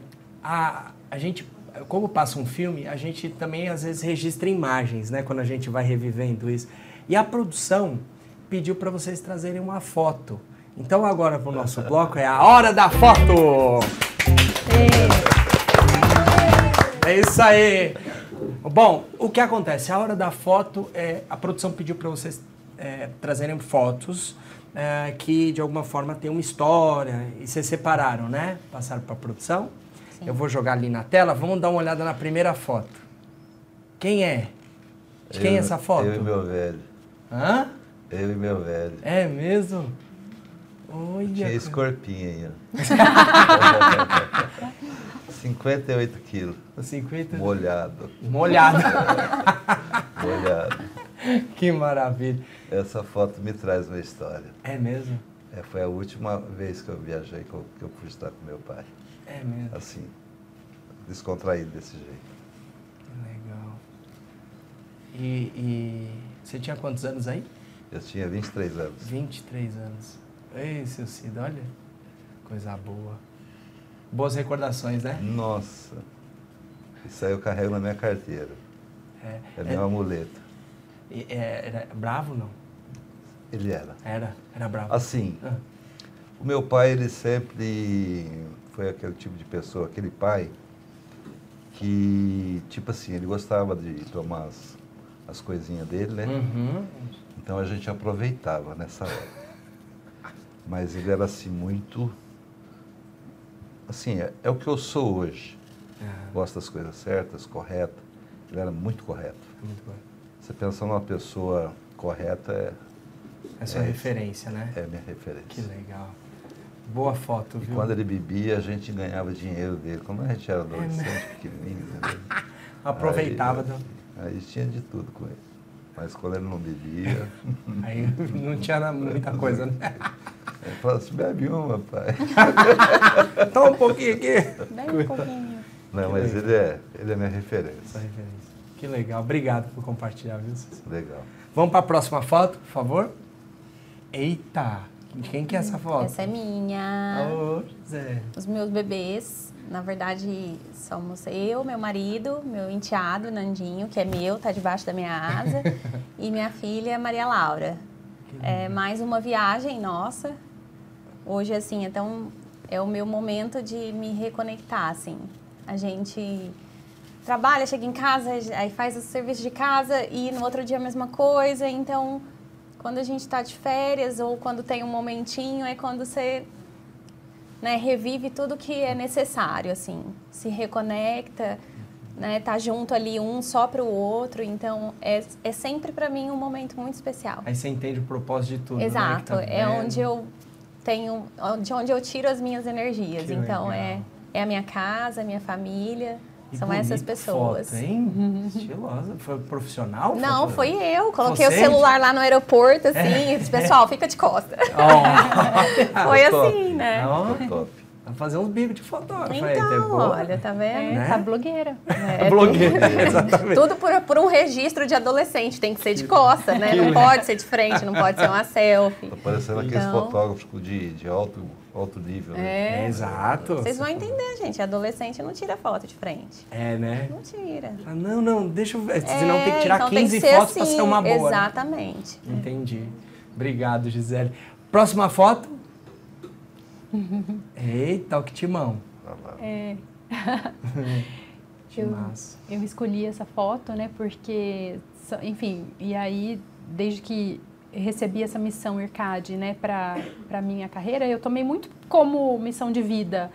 a, a gente, como passa um filme, a gente também às vezes registra imagens, né? Quando a gente vai revivendo isso. E a produção pediu para vocês trazerem uma foto. Então agora para o nosso bloco é a hora da foto. É isso aí. Bom, o que acontece? A hora da foto é a produção pediu para vocês é, trazerem fotos é, que de alguma forma tem uma história e vocês separaram, né? Passaram para a produção. Eu vou jogar ali na tela, vamos dar uma olhada na primeira foto. Quem é? De quem é Eu- essa foto? Eu e meu velho. Hã? Eu e meu velho. É mesmo? Olha. Tinha esse corpinho aí, ó. 58 quilos. 50. Molhado. Molhado. Molhado. que maravilha. Essa foto me traz uma história. É mesmo? É, foi a última vez que eu viajei, que eu, que eu fui estar com meu pai. É mesmo. Assim, descontraído desse jeito. Que legal. E, e você tinha quantos anos aí? Eu tinha 23 anos. 23 anos. Ei, seu Cid, olha. Coisa boa. Boas recordações, né? Nossa. Isso aí eu carrego na minha carteira. É. É meu amuleto. E- é- era bravo, não? Ele era. Era, era bravo. Assim, Ah, o meu pai, ele sempre foi aquele tipo de pessoa, aquele pai que, tipo assim, ele gostava de tomar as, as coisinhas dele, né? Uhum. Então a gente aproveitava nessa hora. Mas ele era assim muito. Assim, é, é o que eu sou hoje. Ah, Gosto das coisas certas, correto. Ele era muito correto. muito bom. Você pensa numa pessoa correta, é, É sua É, referência, né? é minha referência. Que legal. Boa foto, E viu? quando ele bebia, a gente ganhava dinheiro dele. Como a gente era adolescente, né? pequenininho, entendeu? Aproveitava. Aí, do- aí tinha de tudo com ele. Mas quando ele não bebia, Aí não tinha muita coisa, né? ele falava assim, bebe uma, pai. Toma um pouquinho aqui. Bem um pouquinho. Não, Que mas legal. ele é, ele é minha referência. referência. Que legal. Obrigado por compartilhar, viu? Ceci? Legal. Vamos para a próxima foto, por favor? Eita! De quem que é essa foto? Essa é minha. Ô, José. Os meus bebês, na verdade, somos eu, meu marido, meu enteado, Nandinho, que é meu, tá debaixo da minha asa, e minha filha, Maria Laura. É mais uma viagem nossa. Hoje, assim, então, é o meu momento de me reconectar, assim. A gente trabalha, chega em casa, aí faz o serviço de casa e no outro dia a mesma coisa. Então, quando a gente está de férias ou quando tem um momentinho, é quando você né, revive tudo que é necessário, assim, se reconecta, né, tá junto ali um só para o outro, então é, é sempre para mim um momento muito especial. Aí você entende o propósito de tudo, né? Exato, que tá é onde eu tenho, de onde eu tiro as minhas energias, Que então legal. é é a minha casa, a minha família, E são essas pessoas. Foto, hein? Estilosa. Foi profissional? Não, Foto- foi eu. Coloquei Você? o celular lá no aeroporto, assim, e disse, pessoal, fica de costa. Ó. Foi assim, né? Foi top. Vai fazer uns bicos de fotógrafo aí, tá Então, boa. olha, tá vendo? É, Né? tá blogueira. É, Blogueira, exatamente. Tudo por, por um registro de adolescente, tem que ser de costa, né? Não pode ser de frente, não pode ser uma selfie. Tá parecendo aqueles Então- fotógrafos de, de alto, alto nível, né? É, É. exato. Vocês vão entender, gente. Adolescente não tira foto de frente. É, né? Não tira. Ah, Não, não, deixa eu ver. Senão É, tem que tirar então 15 tem que ser fotos pra assim, ser uma boa. né? Exatamente. Entendi. Obrigado, Gisele. Próxima foto. Eita, o que timão. É, Que Eu- massa. eu escolhi essa foto, né, porque, enfim, e aí, desde que recebi essa missão IRCAD, né, para para minha carreira, eu tomei muito como missão de vida.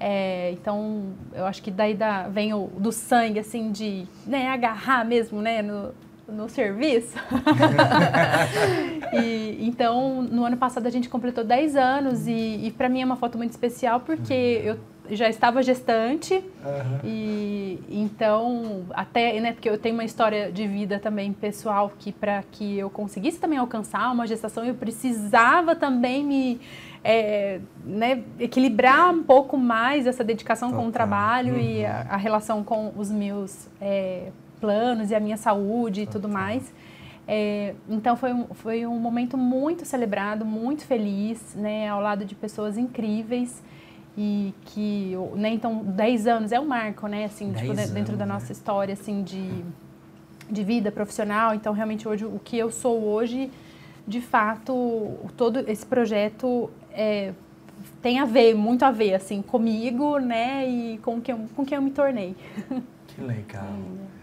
É, então, eu acho que daí da, vem o, do sangue, assim, de né, agarrar mesmo, né, no, no serviço. e, então, no ano passado a gente completou 10 anos e, e para mim é uma foto muito especial porque eu já estava gestante Aham. e então até né porque eu tenho uma história de vida também pessoal que para que eu conseguisse também alcançar uma gestação eu precisava também me é, né, equilibrar um pouco mais essa dedicação com Total. o trabalho e Uhum. a, a relação com os meus é, planos e a minha saúde e tudo Total. mais é, então foi um, foi um momento muito celebrado, muito feliz, né, ao lado de pessoas incríveis e que, né, então 10 anos é um marco, né, assim, tipo, 10 de- dentro da anos, nossa né? história, assim, de, de vida profissional, então realmente hoje, o que eu sou hoje, de fato, todo esse projeto é, tem a ver, muito a ver, assim, comigo, né, e com quem eu, com quem eu me tornei. Que legal.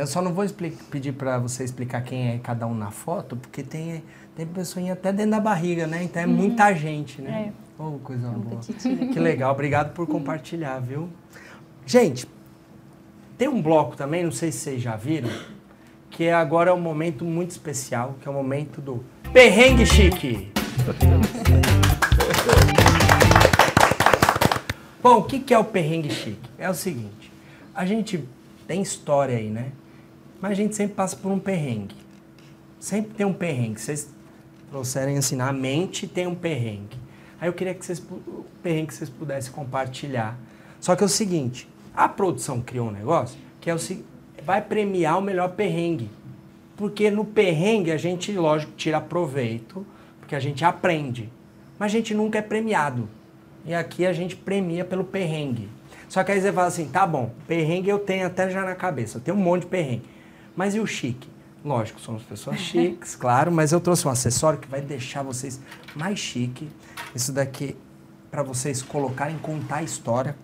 Eu só não vou pedir pra você explicar quem é cada um na foto, porque tem, tem pessoinha até dentro da barriga, né? Então é muita gente, né? Oh, coisa boa. Petitico. Que legal, obrigado por compartilhar, viu? Gente, tem um bloco também, não sei se vocês já viram, que é agora é um momento muito especial, que é o momento do Perrengue Chique. Bom, o que que é o perrengue chique? É o seguinte, a gente tem história aí, né? Mas a gente sempre passa por um perrengue. Sempre tem um perrengue. Vocês trouxerem assim, na mente tem um perrengue. Aí eu queria que vocês, o perrengue que vocês pudessem compartilhar. Só que é o seguinte, a produção criou um negócio que é o vai premiar o melhor perrengue. Porque no perrengue a gente, lógico, tira proveito, porque a gente aprende. Mas a gente nunca é premiado. E aqui a gente premia pelo perrengue. Só que aí você fala assim, tá bom, perrengue eu tenho até já na cabeça, eu tenho um monte de perrengue. Mas e o chique? Lógico, somos pessoas chiques, claro, mas eu trouxe um acessório que vai deixar vocês mais chique. Isso daqui para vocês colocarem, contar a história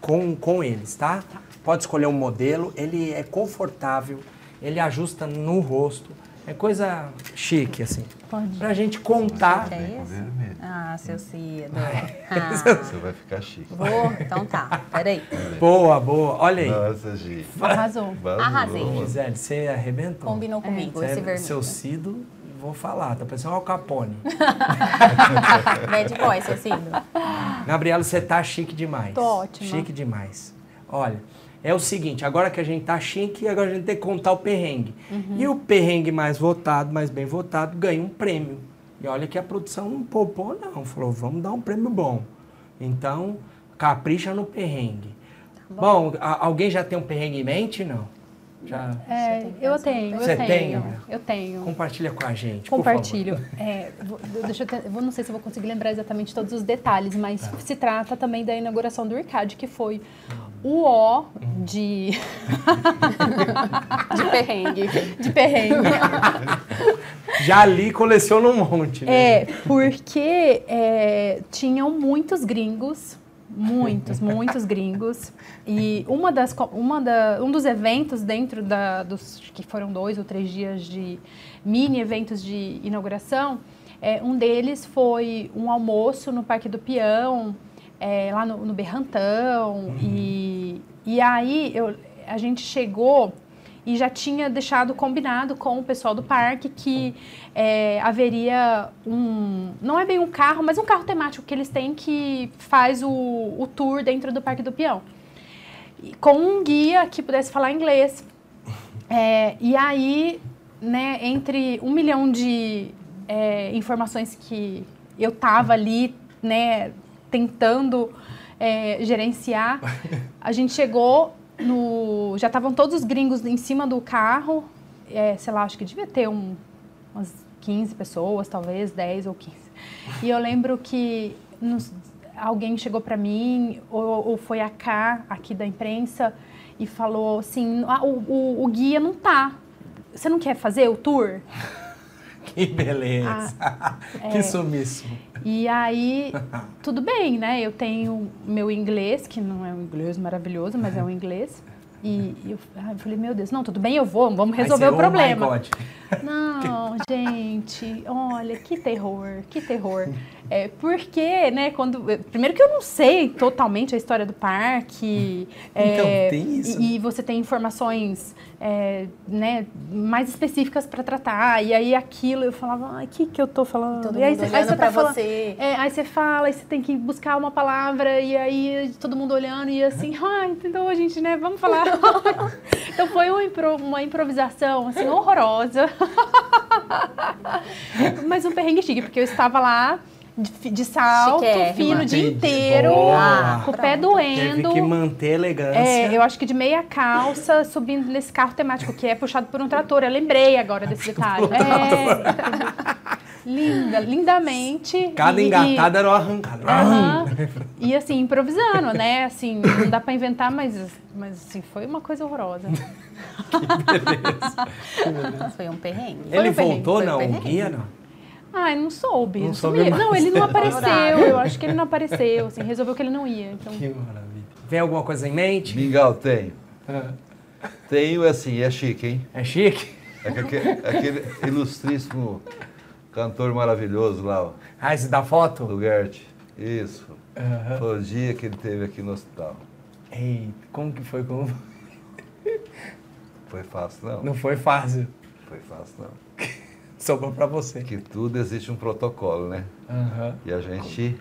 com, com eles, tá? Pode escolher um modelo, ele é confortável, ele ajusta no rosto. É coisa chique, assim. Pode. Pra gente contar. É Com isso? Ah, seu Cido. Você vai ficar chique. Vou? Então tá. Peraí. Boa, boa. Olha aí. Nossa, Gi. Arrasou. Vazou, Arrasei. Gisele, você arrebentou. Combinou comigo Você esse é- vermelho. Seu Cido, vou falar, tá parecendo um Al Capone. Bad boy, seu Cido. Gabriela, você tá chique demais. Tô ótima. Chique demais. Olha, é o seguinte, agora que a gente tá chique, agora a gente tem que contar o perrengue. Uhum. E o perrengue mais votado, mais bem votado, ganha um prêmio. E olha que a produção não poupou, não. Falou, vamos dar um prêmio bom. Então, capricha no perrengue. Tá bom, a- alguém já tem um perrengue em mente? Não? Já É, eu tenho, eu Você tem, tenho. Gabriela? Eu tenho. compartilha com a gente, por Compartilho. É, vou- deixa eu, te- eu não sei se eu vou conseguir lembrar exatamente todos os detalhes, mas Tá. se trata também da inauguração do IRCAD, que foi o ó de, De perrengue. de perrengue. Já ali coleciona um monte, né? É, porque é, tinham muitos gringos, muitos, muitos gringos. E uma das, uma da, um dos eventos dentro da, dos que foram dois ou três dias de mini eventos de inauguração, é, um deles foi um almoço no Parque do Peão, é, lá no, no Berrantão. E, e aí eu, a gente chegou e já tinha deixado combinado com o pessoal do parque que é, haveria um. Não é bem um carro, mas um carro temático que eles têm que faz o, o tour dentro do Parque do Peão. Com um guia que pudesse falar inglês. É, e aí, né, entre um milhão de é, informações que eu tava ali, né, tentando é, gerenciar, a gente chegou no. Já estavam todos os gringos em cima do carro, é, sei lá, acho que devia ter um, umas 15 pessoas, talvez 10 ou 15. E eu lembro que nos- alguém chegou para mim, ou, ou foi a K, aqui da imprensa, e falou assim: "Ah, o, o- o guia não tá. Você não quer fazer o tour? Que beleza. Ah, que é. sumiço. E aí, tudo bem, né? Eu tenho meu inglês, que não é um inglês maravilhoso, mas é um inglês. E eu, ah, eu falei, meu Deus, não, tudo bem, eu vou, vamos resolver o oh problema. God. Não, gente, olha, que terror, que terror. É, porque, né, quando. Primeiro que eu não sei totalmente a história do parque. Então, é, tem isso, E, e você tem informações é, né, mais específicas para tratar. E aí aquilo eu falava, o que, que eu tô falando? Todo e aí, mundo você- aí olhando você tá falando- você. é, aí você fala, aí você tem que buscar uma palavra, e aí todo mundo olhando, e assim, ah, então a gente, né, vamos falar. então foi uma, impro- uma improvisação, assim, horrorosa. Mas um perrengue chique, porque eu estava lá de, salto, Chiquérrima. fino o dia inteiro, Boa. com o pé Pronto. Teve doendo. que manter a elegância. É, eu acho que de meia calça, subindo nesse carro temático, que é puxado por um trator. Eu lembrei agora desse detalhe. É, linda, lindamente. Cada E- e- engatada era uma arrancada. Aham. E assim, improvisando, né? Assim, não dá pra inventar, mas, mas assim, foi uma coisa horrorosa. Foi um perrengue. Ele um perrengue, voltou, um não? O perrengue. guia, não? Ai, não soube. Não soube mais. não ele não apareceu. Eu acho que ele não apareceu. Assim, resolveu que ele não ia. Então, Que maravilha. Vem alguma coisa em mente? Mingau, tenho. Ah, Tenho, assim, é chique, hein? É chique? É que aquele, aquele ilustríssimo cantor maravilhoso lá, ó, Ah, esse da foto? do Gert. Isso. Aham. Foi o dia que ele teve aqui no hospital. Ei, como que foi? Como... Foi fácil, não. Não foi fácil. Foi fácil, não. Sobrou pra você. Que tudo existe um protocolo, né? Aham. E a gente,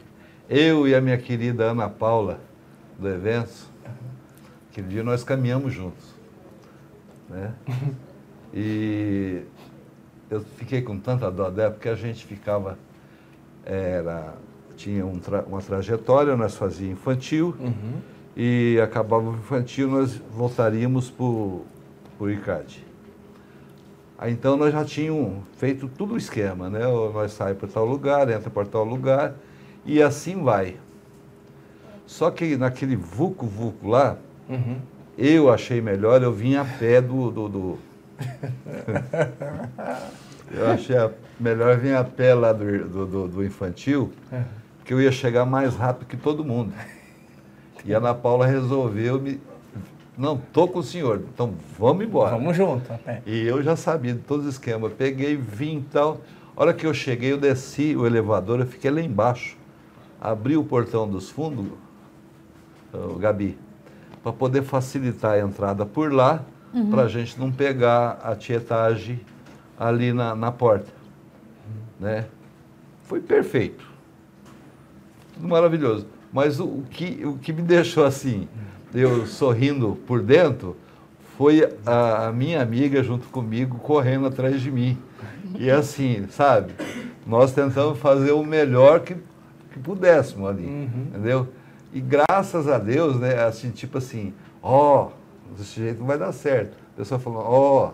eu e a minha querida Ana Paula, do evento, aquele dia nós caminhamos juntos. Né? E eu fiquei com tanta dó dela, porque a gente ficava, era, tinha um tra- uma trajetória, nós fazíamos infantil, Uhum. e acabava o infantil, nós voltaríamos para o ICAD. Aí então nós já tínhamos feito tudo o esquema, né? Nós saímos para tal lugar, entra para tal lugar, e assim vai. Só que naquele vulco-vulco lá, Uhum. eu achei melhor, eu vim a pé do. do, do- eu achei a- melhor vir a pé lá do, do, do- do infantil, É. porque eu ia chegar mais rápido que todo mundo. E a Ana Paula resolveu me. Não, tô com o senhor, então vamos embora. Vamos junto, até. E eu já sabia de todos os esquemas. Peguei, vim e tal. A hora que eu cheguei, eu desci o elevador, eu fiquei lá embaixo. Abri o portão dos fundos, o Gabi, para poder facilitar a entrada por lá, para a gente não pegar a tietagem ali na, na porta. Né? Foi perfeito. Tudo maravilhoso. Mas o, o que, o que me deixou assim, eu sorrindo por dentro, foi a, a minha amiga junto comigo correndo atrás de mim. E assim, sabe? Nós tentamos fazer o melhor que, que pudéssemos ali, Uhum. entendeu? E graças a Deus, né, assim, tipo assim, ó, desse jeito não vai dar certo. A pessoa falou, ó,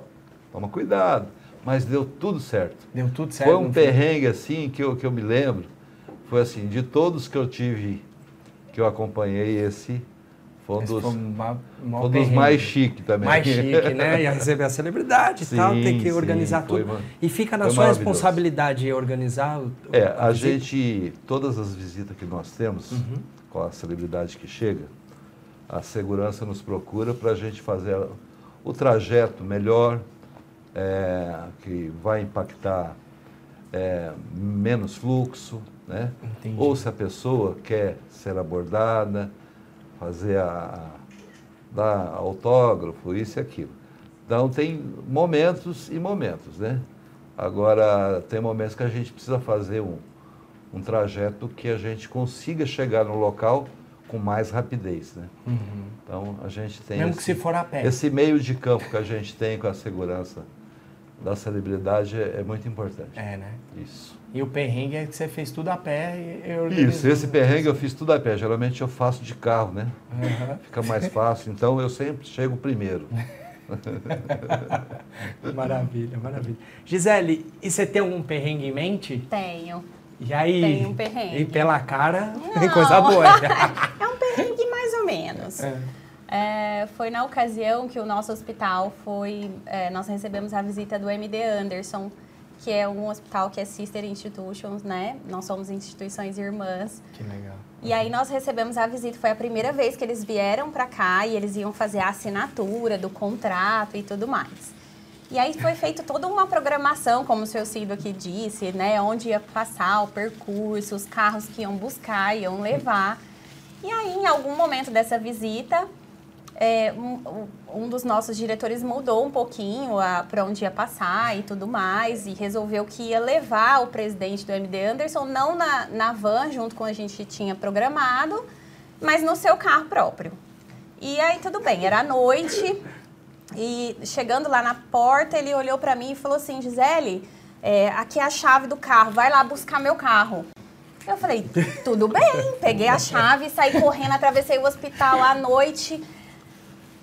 toma cuidado. Mas deu tudo certo. Deu tudo certo. Foi um perrengue assim que eu, que eu me lembro. Foi assim, de todos que eu tive, que eu acompanhei, esse foi um dos, foi um ma- maior foi um dos mais chiques também. Mais chique, né? Ia receber a celebridade e tal, tem que sim, organizar tudo. ma- E fica na sua responsabilidade organizar o, É, a visita. gente, todas as visitas que nós temos, Uhum. com a celebridade que chega, a segurança nos procura para a gente fazer o trajeto melhor, é, que vai impactar é, menos fluxo, né? Entendi. Ou se a pessoa quer ser abordada, fazer a, a dar autógrafo, isso e aquilo. Então tem momentos e momentos, né? Agora tem momentos que a gente precisa fazer um, um trajeto que a gente consiga chegar no local com mais rapidez, né? Uhum. Então a gente tem Mesmo esse, que se for a pé. esse meio de campo que a gente tem com a segurança da celebridade é, é muito importante. É, né? Isso. E o perrengue é que você fez tudo a pé e e organizou. Isso, esse perrengue eu fiz tudo a pé. Geralmente eu faço de carro, né? Aham. Fica mais fácil. Então eu sempre chego primeiro. Maravilha, maravilha. Gisele, e você tem algum perrengue em mente? Tenho. E aí? Tem um perrengue. E pela cara, tem coisa boa. É um perrengue mais ou menos. É. É, foi na ocasião que o nosso hospital foi. é, nós recebemos a visita do MD Anderson, que é um hospital que é Sister Institutions, né? Nós somos instituições irmãs. Que legal. E aí nós recebemos a visita, foi a primeira vez que eles vieram para cá e eles iam fazer a assinatura do contrato e tudo mais. E aí foi feita toda uma programação, como o seu Cido aqui disse, né? Onde ia passar o percurso, os carros que iam buscar, iam levar. E aí, em algum momento dessa visita, é, um, um dos nossos diretores mudou um pouquinho para onde ia passar e tudo mais, e resolveu que ia levar o presidente do MD Anderson, não na, na van, junto com a gente tinha programado, mas no seu carro próprio. E aí, tudo bem, era noite, e chegando lá na porta, ele olhou para mim e falou assim: Gisele, é, aqui é a chave do carro, vai lá buscar meu carro. Eu falei, tudo bem. Peguei a chave, saí correndo, atravessei o hospital à noite.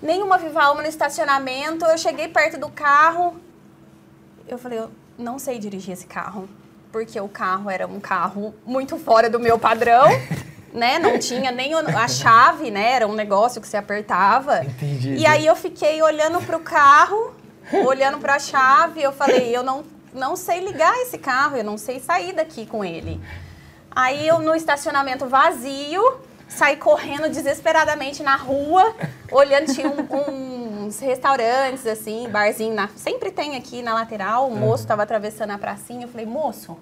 Nenhuma Viva Alma no estacionamento. Eu cheguei perto do carro. Eu falei, eu não sei dirigir esse carro. Porque o carro era um carro muito fora do meu padrão. né? Não tinha nem o- a chave, né? Era um negócio que se apertava. Entendi. E aí eu fiquei olhando pro carro, olhando para a chave. Eu falei, eu não, não sei ligar esse carro, eu não sei sair daqui com ele. Aí eu no estacionamento vazio, saí correndo desesperadamente na rua, olhando, tinha um- uns restaurantes, assim, barzinho, na- sempre tem aqui na lateral, o moço estava atravessando a pracinha, eu falei, moço,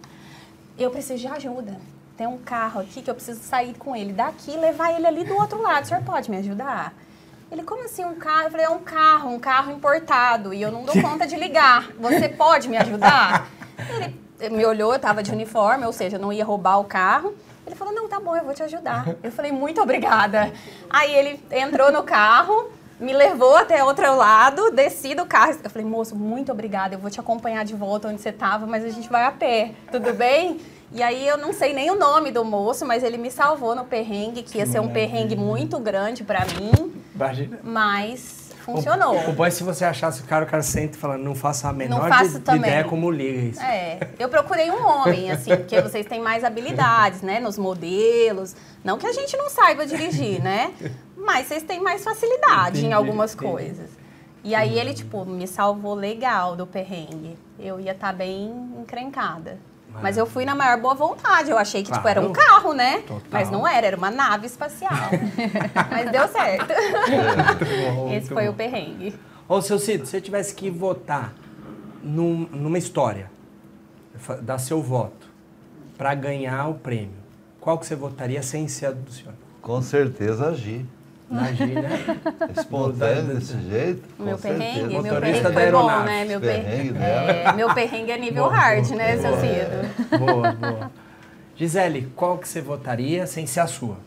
eu preciso de ajuda. tem um carro aqui que eu preciso sair com ele daqui e levar ele ali do outro lado. O senhor pode me ajudar? Ele, como assim um carro? Eu falei, é um carro, um carro importado e eu não dou conta de ligar. Você pode me ajudar? Ele me olhou, eu estava de uniforme, ou seja, não ia roubar o carro. Ele falou, não, tá bom, eu vou te ajudar. Eu falei, muito obrigada. Aí ele entrou no carro, me levou até outro lado, desci do carro. Eu falei, moço, muito obrigada, eu vou te acompanhar de volta onde você estava, mas a gente vai a pé, tudo bem? E aí eu não sei nem o nome do moço, mas ele me salvou no perrengue, que ia ser um perrengue muito grande para mim. Imagina. Mas funcionou. O, o bom é se você achasse o cara, o cara sente e fala, não faça a menor Não faço de, ideia como liga isso. É, eu procurei um homem, assim, porque vocês têm mais habilidades, né, nos modelos. Não que a gente não saiba dirigir, né? Mas vocês têm mais facilidade Entendi, em algumas entendi. coisas. E aí ele, tipo, me salvou legal do perrengue. Eu ia estar bem encrencada. Mas eu fui na maior boa vontade. Eu achei que, tipo, era um Claro. carro, né? Total. Mas não era, era uma nave espacial. Mas deu certo. bom, Esse foi bom. o perrengue. Ô, seu Cid, se você tivesse que votar num- numa história, dar seu voto para ganhar o prêmio, qual que você votaria sem ser a do senhor? Com certeza agir. Imagina. Espontâneo desse jeito. Meu perrengue, meu perrengue da foi bom, né? Meu Perrengue é, meu perrengue é nível hard, né, seu Cido? boa, boa. Gisele, qual que você votaria sem ser a sua?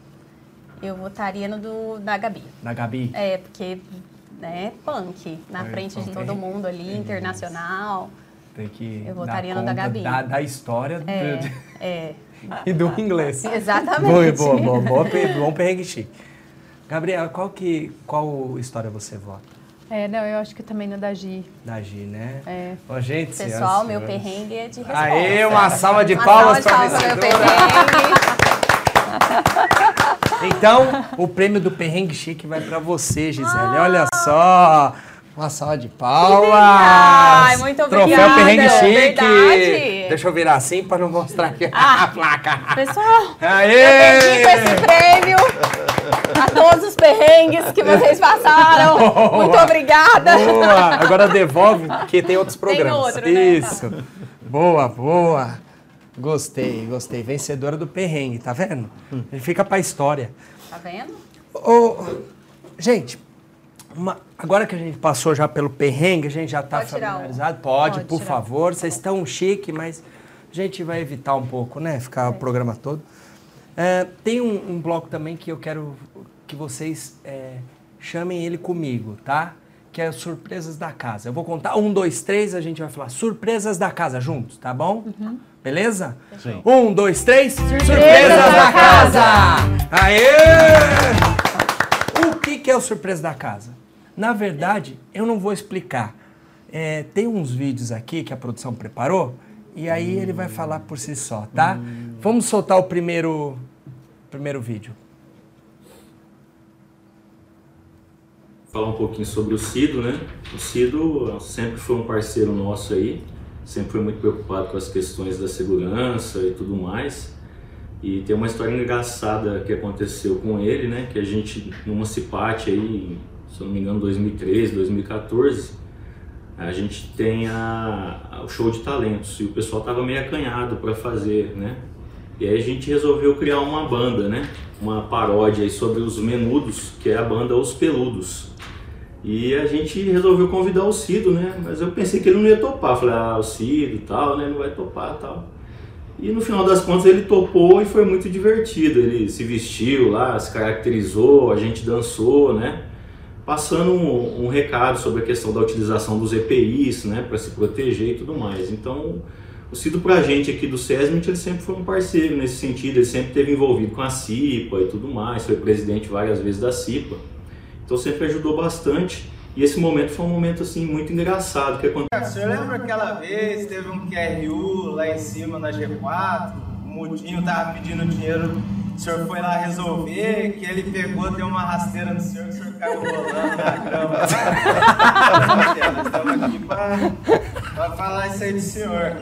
Eu votaria no do, da Gabi. Da Gabi? É, porque, né, punk, na É, frente de todo mundo ali, internacional. Tem que Eu votaria no da Gabi. Da, da história do- É, de- é, e do inglês. exatamente. Boa, boa, boa, boa, bom perrengue chique. Gabriela, qual, que, qual história você vota? É, não, eu acho que também no da Gi. Da Gi, né? É. Ô, gente, Pessoal, senhoras meu senhores. perrengue é de resposta. Aê, uma salva de Uma palmas salva de pra palmas, meu perrengue. Então, o prêmio do Perrengue Chique vai pra você, Gisele. Olha só. Uma salva de palmas. Ai, muito Troféu obrigada, Perrengue Chique. verdade. Deixa eu virar assim pra não mostrar aqui a placa. Pessoal, Aê! dedico esse prêmio a todos os perrengues que vocês passaram. Muito obrigada. Boa! Agora devolve, porque tem outros Tem programas. outro, né? Isso. Boa, boa. Gostei, gostei. Vencedora do perrengue, tá vendo? Ele fica pra história. Tá vendo? Ô, gente, uma- agora que a gente passou já pelo perrengue, a gente já tá o- familiarizado. Pode, Pode por tirar. favor. Vocês estão chique, mas a gente vai evitar um pouco, né? Ficar o programa todo. É, tem um, um bloco também que eu quero que vocês é, chamem ele comigo, tá? Que é Surpresas da Casa. Eu vou contar um, dois, três, a gente vai falar Surpresas da Casa juntos, tá bom? Beleza? Sim. Um, dois, três. Surpresas, da da casa! Aê! O que, que é o Surpresa da Casa? Na verdade, eu não vou explicar. É, tem uns vídeos aqui que a produção preparou e aí ele vai falar por si só, tá? Vamos soltar o primeiro, primeiro vídeo. falar um pouquinho sobre o Cido, né? O Cido sempre foi um parceiro nosso aí, sempre foi muito preocupado com as questões da segurança e tudo mais. E tem uma história engraçada que aconteceu com ele, né? Que a gente, numa cipate aí, se eu não me engano, 2013, 2014, a gente tem a, a- o show de talentos e o pessoal tava meio acanhado para fazer, né? E aí a gente resolveu criar uma banda, né? Uma paródia sobre os Menudos, que é a banda Os Peludos. E a gente resolveu convidar o Cido, né? Mas eu pensei que ele não ia topar. Falei, ah, o Cido e tal, né? Não vai topar tal. E no final das contas ele topou e foi muito divertido. Ele se vestiu lá, se caracterizou, a gente dançou, né? Passando um, um recado sobre a questão da utilização dos EPIs, né? Para se proteger e tudo mais. Então, o Cido pra gente aqui do SESMIT, ele sempre foi um parceiro nesse sentido. Ele sempre esteve envolvido com a CIPA e tudo mais. Foi presidente várias vezes da CIPA. Então sempre ajudou bastante. E esse momento foi um momento assim muito engraçado que aconteceu. O senhor lembra aquela vez, teve um QRU lá em cima na G4, o Mudinho tava pedindo dinheiro, o senhor foi lá resolver, que ele pegou, deu uma rasteira no senhor, que o senhor caiu rolando na grama. Nós estamos aqui pra falar isso aí do senhor.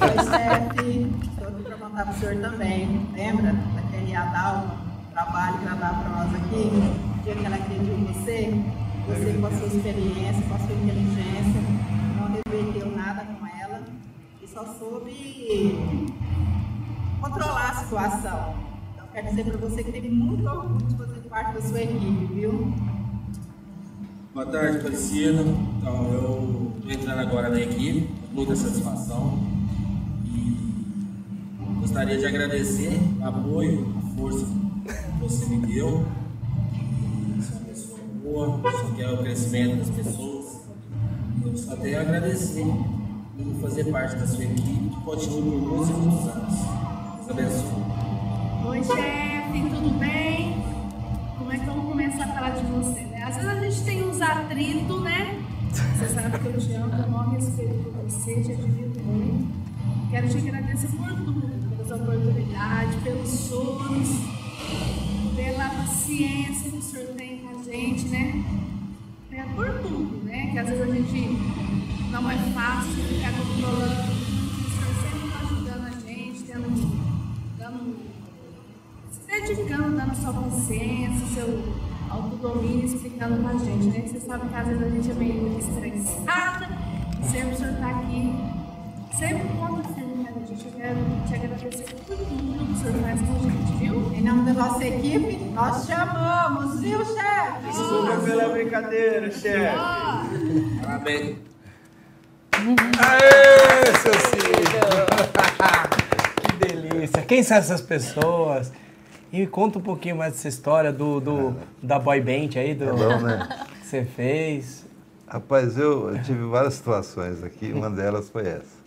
Oi, chefe. Estou aqui para contar para o senhor também. Lembra daquele Adal, trabalho que ela dá para nós aqui? O dia que ela acreditou em você, você com a sua experiência, com a sua inteligência, não reverteu nada com ela e só soube controlar a situação. Então, quero dizer para você que teve muito orgulho de fazer parte da sua equipe, viu? Boa tarde, Aparecida. Então, eu estou entrando agora na equipe, muita satisfação. E gostaria de agradecer o apoio, a força que você me deu. E é uma pessoa boa, só quer o crescimento das pessoas. Eu só tenho a agradecer por fazer parte da sua equipe, que continue por muitos e muitos anos. Oi, chefe, tudo bem? Como é que vou começar a falar de você, né? Às vezes a gente tem uns atritos, né? Você sabe que eu te amo, eu maior respeito por você, te admiro muito. Quero te agradecer por tudo, pelas oportunidades, pelos sonhos, pela paciência que o senhor tem com a gente, né? É por tudo, né? Que às vezes a gente não é fácil ficar controlando sua paciência, seu autodomínio, explicando pra gente, né? Você sabe que às vezes a gente é meio estressada, sempre o senhor tá aqui, sempre conta firme com a gente. Eu quero te agradecer por tudo que o senhor faz com a gente, viu? Em nome da nossa equipe, nós te amamos, viu, chefe? Desculpa pela brincadeira, chefe. Parabéns. Aê, seu Cid! que delícia! Quem são essas pessoas? E conta um pouquinho mais dessa história do, do da boy band aí, do, É bom, né? que você fez. Rapaz, eu, eu tive várias situações aqui, uma delas foi essa.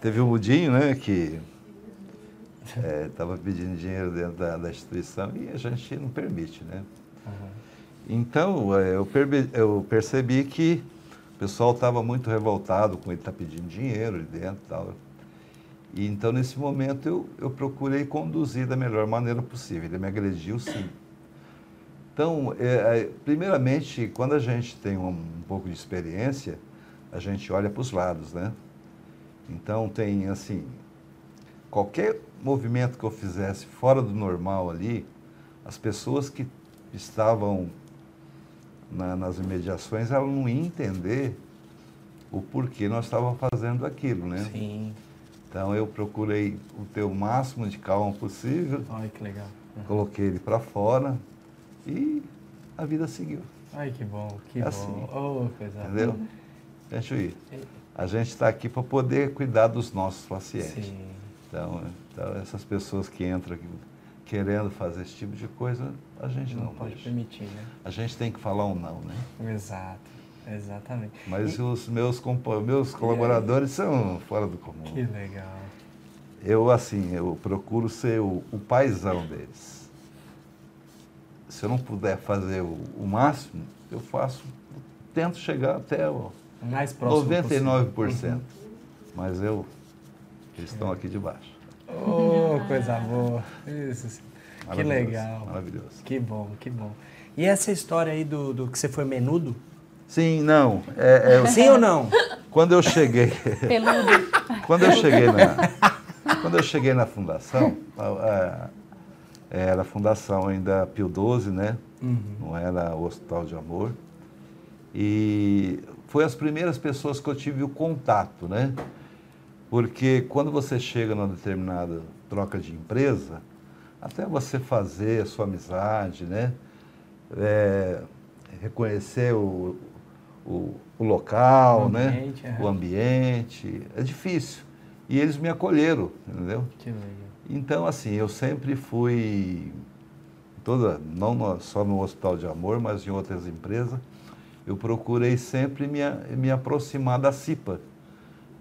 Teve o Mudinho, né, que estava pedindo dinheiro dentro da, da instituição e a gente não permite, né? Então, eh, eu, perbe- eu percebi que o pessoal estava muito revoltado com ele estar pedindo dinheiro ali dentro e tal. E então, nesse momento, eu, eu procurei conduzir da melhor maneira possível. Ele me agrediu, sim. Então, é, é, primeiramente, quando a gente tem um, um pouco de experiência, a gente olha para os lados, né? Então, tem, assim, qualquer movimento que eu fizesse fora do normal ali, as pessoas que estavam na- nas imediações, elas não iam entender o porquê nós estávamos fazendo aquilo, né? Sim. Então, eu procurei o ter o máximo de calma possível, Olha que legal. coloquei ele para fora e a vida seguiu. Ai, que bom, que É bom. assim. Oh, coisa Entendeu? Gente, a gente está aqui para poder cuidar dos nossos pacientes. Sim. Então, então, essas pessoas que entram aqui querendo fazer esse tipo de coisa, a gente não, Não pode deixa. permitir, né? A gente tem que falar um não, né? Exato, exatamente. Mas E- os meus, meus colaboradores são fora do comum. Que legal. Eu, assim, eu procuro ser o, o paizão deles. Se eu não puder fazer o, o máximo, eu faço, tento chegar até o mais próximo 99%. possível. Mas eu, eles estão aqui debaixo. Oh, coisa boa. Isso. Que legal. Maravilhoso. Que bom, que bom. E essa história aí do, do que você foi menudo? Sim, não. é- é- Sim ou não? quando eu cheguei, Peludo. quando eu cheguei na, quando eu cheguei na fundação, a- a- era a fundação ainda Pio XII, né? Não era o Hospital de Amor. E foi as primeiras pessoas que eu tive o contato, né? Porque quando você chega numa determinada troca de empresa, até você fazer a sua amizade, né? É, reconhecer o, o, o local, O né? ambiente, é. O ambiente, é difícil. E eles me acolheram, entendeu? Que legal. Então, assim, eu sempre fui, toda, não no- só no Hospital de Amor, mas em outras empresas, eu procurei sempre me, me aproximar da CIPA,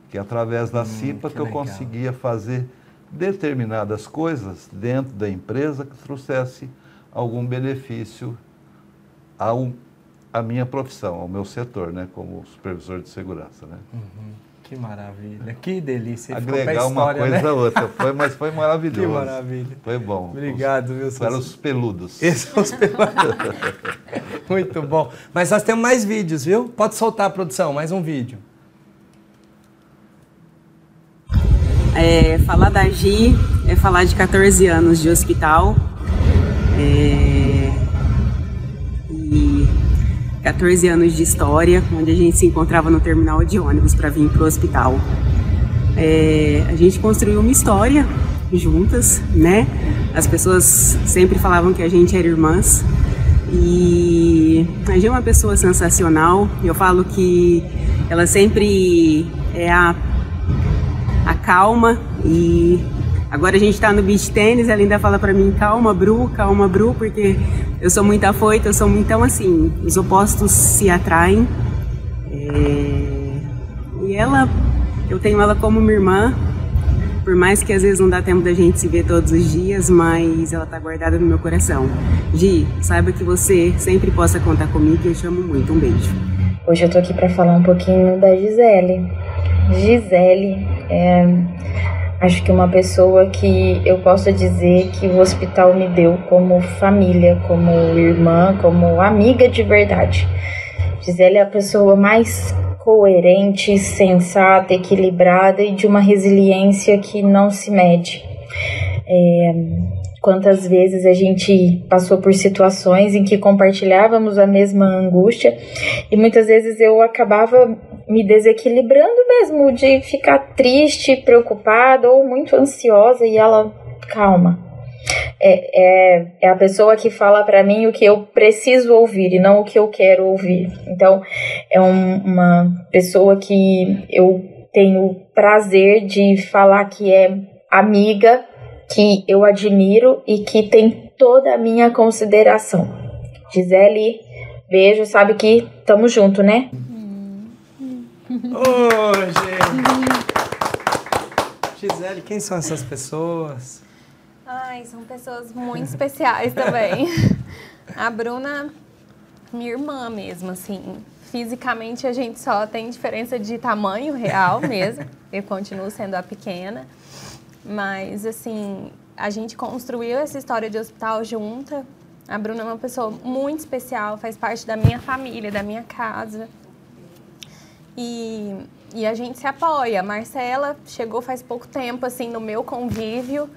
que é através da CIPA Hum, que que, eu legal. conseguia fazer determinadas coisas dentro da empresa que trouxesse algum benefício ao, à minha profissão, ao meu setor, né, como supervisor de segurança, né. Uhum. Que maravilha. Que delícia. Pra Agregar uma história, coisa né? a outra, foi, mas foi maravilhoso. Que maravilha. Foi bom. Obrigado, viu, Os, para seu- os peludos. Esses são os peludos. Muito bom. Mas nós temos mais vídeos, viu? Pode soltar a produção, mais um vídeo. É, falar da Gi é falar de 14 anos de hospital. É, 14 anos de história, onde a gente se encontrava no terminal de ônibus para vir para o hospital. É, a gente construiu uma história juntas, né? As pessoas sempre falavam que a gente era irmãs. E a Gi é uma pessoa sensacional. Eu falo que ela sempre é a, a calma e agora a gente está no beach tênis, ela ainda fala para mim calma, Bru, calma, Bru, porque eu sou muito afoita, eu sou muito então assim, os opostos se atraem. É, e ela, eu tenho ela como minha irmã, por mais que às vezes não dá tempo da gente se ver todos os dias, mas ela tá guardada no meu coração. Gi, saiba que você sempre possa contar comigo eu chamo muito. Um beijo. Hoje eu tô aqui para falar um pouquinho da Gisele. Gisele é, acho que uma pessoa que eu posso dizer que o hospital me deu como família, como irmã, como amiga de verdade. Gisele é a pessoa mais coerente, sensata, equilibrada e de uma resiliência que não se mede. É, quantas vezes a gente passou por situações em que compartilhávamos a mesma angústia e muitas vezes eu acabava me desequilibrando mesmo de ficar triste, preocupada ou muito ansiosa e ela calma é, é, é a pessoa que fala para mim o que eu preciso ouvir e não o que eu quero ouvir. Então, é um, uma pessoa que eu tenho prazer de falar que é amiga, que eu admiro e que tem toda a minha consideração. Gisele, beijo, sabe que tamo junto, né? Ô, gente! Gisele, quem são essas pessoas? Ai, são pessoas muito especiais também. A Bruna, minha irmã mesmo, assim. Fisicamente a gente só tem diferença de tamanho real mesmo. Eu continuo sendo a pequena. Mas, assim, a gente construiu essa história de hospital junta. A Bruna é uma pessoa muito especial, faz parte da minha família, da minha casa. E, e a gente se apoia. A Marcela chegou faz pouco tempo, assim, no meu convívio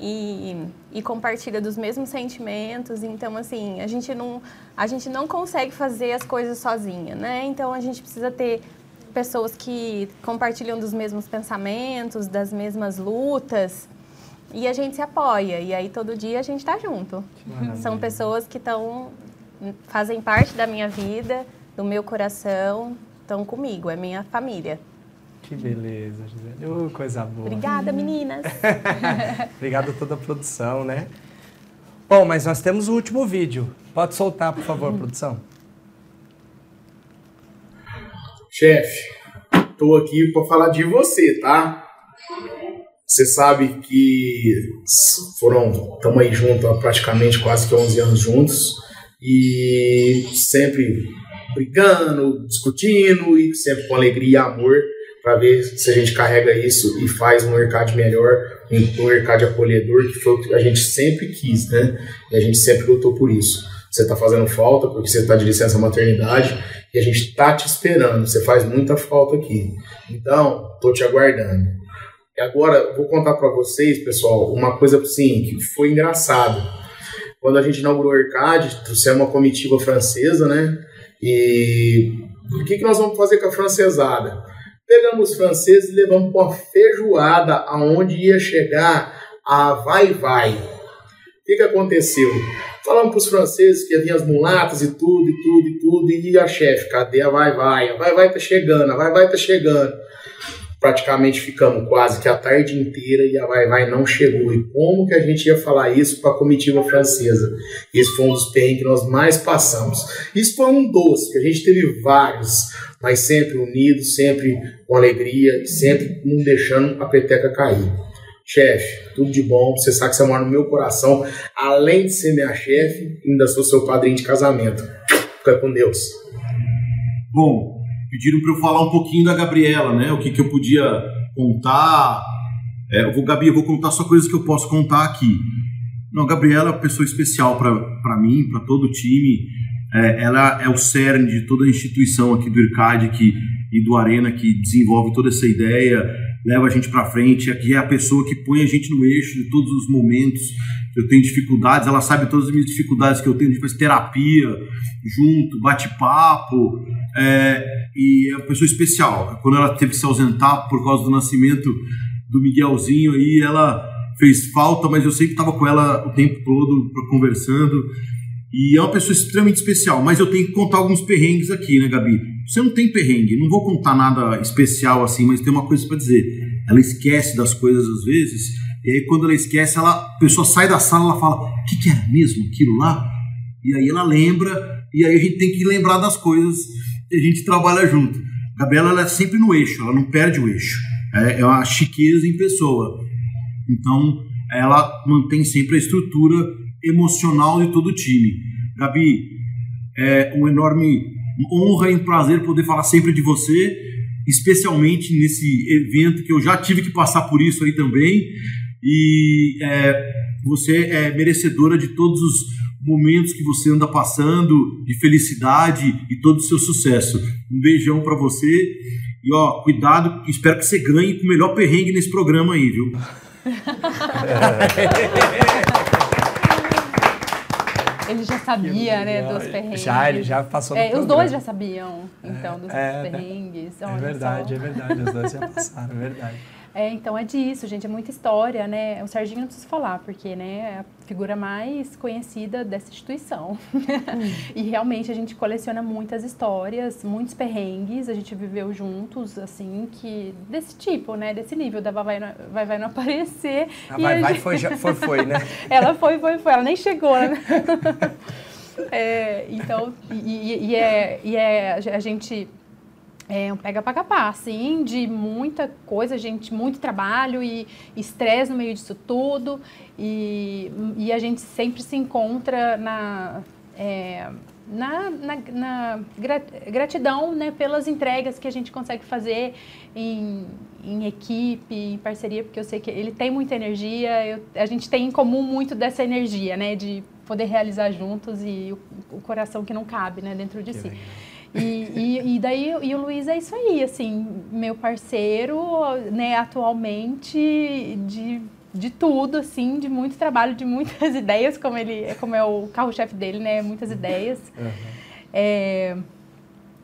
e, e, compartilha dos mesmos sentimentos. Então, assim, a gente não, a gente não consegue fazer as coisas sozinha, né? Então, a gente precisa ter pessoas que compartilham dos mesmos pensamentos, das mesmas lutas. E a gente se apoia. E aí, todo dia, a gente está junto. São pessoas que estão fazem parte da minha vida, do meu coração, estão comigo, é minha família. Que beleza, Gisele. Uh, coisa boa. Obrigada, meninas. Obrigado a toda a produção, né? Bom, mas nós temos o último vídeo. Pode soltar, por favor, produção. Chefe, tô aqui para falar de você, tá? Você sabe que foram, estamos aí juntos há praticamente quase que 11 anos juntos e sempre brigando, discutindo e sempre com alegria e amor para ver se a gente carrega isso e faz um mercado melhor, um mercado acolhedor, que foi o que a gente sempre quis, né? E a gente sempre lutou por isso. Você está fazendo falta porque você está de licença maternidade e a gente está te esperando. Você faz muita falta aqui. Então, tô te aguardando. E agora, vou contar para vocês, pessoal, uma coisa assim que foi engraçado. Quando a gente inaugurou o Arcade, trouxemos uma comitiva francesa, né? E o que, que nós vamos fazer com a francesada? Pegamos os franceses e levamos para uma feijoada aonde ia chegar a vai-vai. O que, que aconteceu? Falamos para os franceses que havia as mulatas e tudo, e tudo, e tudo, e a chefe, cadê a vai-vai? A vai-vai tá chegando, a vai-vai tá chegando. Praticamente ficamos quase que a tarde inteira e a vai-vai não chegou. E como que a gente ia falar isso para a comitiva francesa? Esse foi um dos perrengues que nós mais passamos. Isso foi um doce, que a gente teve vários mas sempre unidos, sempre com alegria e sempre não deixando a peteca cair. Chefe, tudo de bom, você sabe que você mora no meu coração, além de ser minha chefe, ainda sou seu padrinho de casamento. Fica com Deus. Bom, pediram para eu falar um pouquinho da Gabriela, né? O que, que eu podia contar. É, eu vou, Gabi, eu vou contar só coisas que eu posso contar aqui. Não, a Gabriela é uma pessoa especial para mim, para todo o time é, ela é o cerne de toda a instituição aqui do IRCAD que, e do Arena que desenvolve toda essa ideia, leva a gente para frente, aqui é a pessoa que põe a gente no eixo de todos os momentos. Eu tenho dificuldades, ela sabe todas as minhas dificuldades que eu tenho, a gente faz terapia junto, bate-papo, é, e é uma pessoa especial. Quando ela teve que se ausentar por causa do nascimento do Miguelzinho, aí ela fez falta, mas eu sempre estava com ela o tempo todo conversando. E é uma pessoa extremamente especial, mas eu tenho que contar alguns perrengues aqui, né, Gabi? Você não tem perrengue, não vou contar nada especial assim, mas tem uma coisa para dizer. Ela esquece das coisas às vezes, e aí quando ela esquece, ela, a pessoa sai da sala, ela fala: "O que, que era mesmo aquilo lá?" E aí ela lembra, e aí a gente tem que lembrar das coisas e a gente trabalha junto. Gabriela ela é sempre no eixo, ela não perde o eixo. É, é uma chiqueza em pessoa. Então, ela mantém sempre a estrutura emocional de todo o time. Gabi, é um enorme honra e um prazer poder falar sempre de você, especialmente nesse evento que eu já tive que passar por isso aí também. E é, você é merecedora de todos os momentos que você anda passando, de felicidade e todo o seu sucesso. Um beijão pra você. E ó, cuidado, espero que você ganhe com o melhor perrengue nesse programa aí, viu? Ele já sabia, né, dos perrengues. Já, ele já passou no é, Os dois já sabiam, então, dos é, né? perrengues. É verdade, só. é verdade. Os dois já passaram, é verdade. É, então é disso, gente, é muita história, né? O Serginho não precisa falar, porque né, é a figura mais conhecida dessa instituição. e realmente a gente coleciona muitas histórias, muitos perrengues, a gente viveu juntos, assim, que desse tipo, né? Desse nível da Vai Vai vai, vai não aparecer. A vai, a vai gente- foi, já, foi, foi, né? ela foi, foi, foi. Ela nem chegou, né? É, então, e, e- e é, e é a gente é um pega para capar, assim, de muita coisa, gente, muito trabalho e estresse no meio disso tudo. E, e a gente sempre se encontra na. é, na, na, na gra- gratidão né, pelas entregas que a gente consegue fazer em, em equipe, em parceria, porque eu sei que ele tem muita energia, eu- a gente tem em comum muito dessa energia, né, de poder realizar juntos e o, o coração que não cabe né, dentro de si. E, e, e daí e o Luiz é isso aí, assim, meu parceiro, né, atualmente de, de tudo, assim, de muito trabalho, de muitas ideias, como ele, como é o carro-chefe dele, né, muitas ideias. É,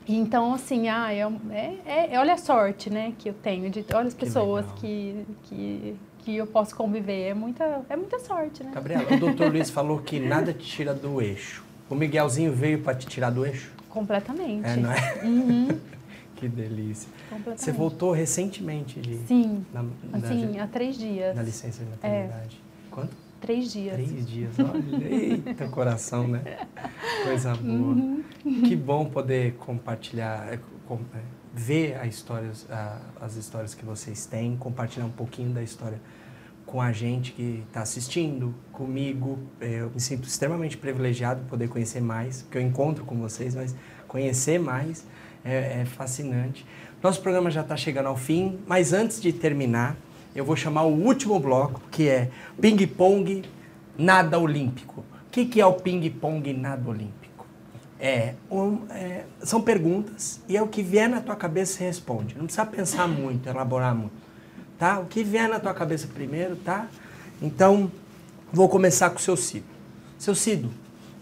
então, assim, ah, é, um- é, é- olha a sorte, né, que eu tenho, de, olha as pessoas que, que, que eu posso conviver, é muita, é muita sorte, né? Gabriela, o doutor Luiz falou que nada te tira do eixo. O Miguelzinho veio para te tirar do eixo? Completamente. É, não é? Uhum. Que delícia. Você voltou recentemente de... Sim, na- na- assim, há três dias. Na licença de É. maternidade. Quanto? Três dias. Três dias, olha. Eita, coração, né? Coisa boa. Uhum. Que bom poder compartilhar, é, é, ver a histórias, a- as histórias que vocês têm, compartilhar um pouquinho da história com a gente que está assistindo, comigo. É, Eu me sinto extremamente privilegiado de poder conhecer mais, porque eu encontro com vocês, mas conhecer mais é, é fascinante. Nosso programa já está chegando ao fim, mas antes de terminar, eu vou chamar o último bloco, que é ping-pong nada olímpico. O que, que é o ping-pong nada olímpico? É, um- é, são perguntas e é o que vier na tua cabeça você responde. Não precisa pensar muito, elaborar muito. Tá? O que vier na tua cabeça primeiro, tá? Então, vou começar com o seu Cido. Seu Cido,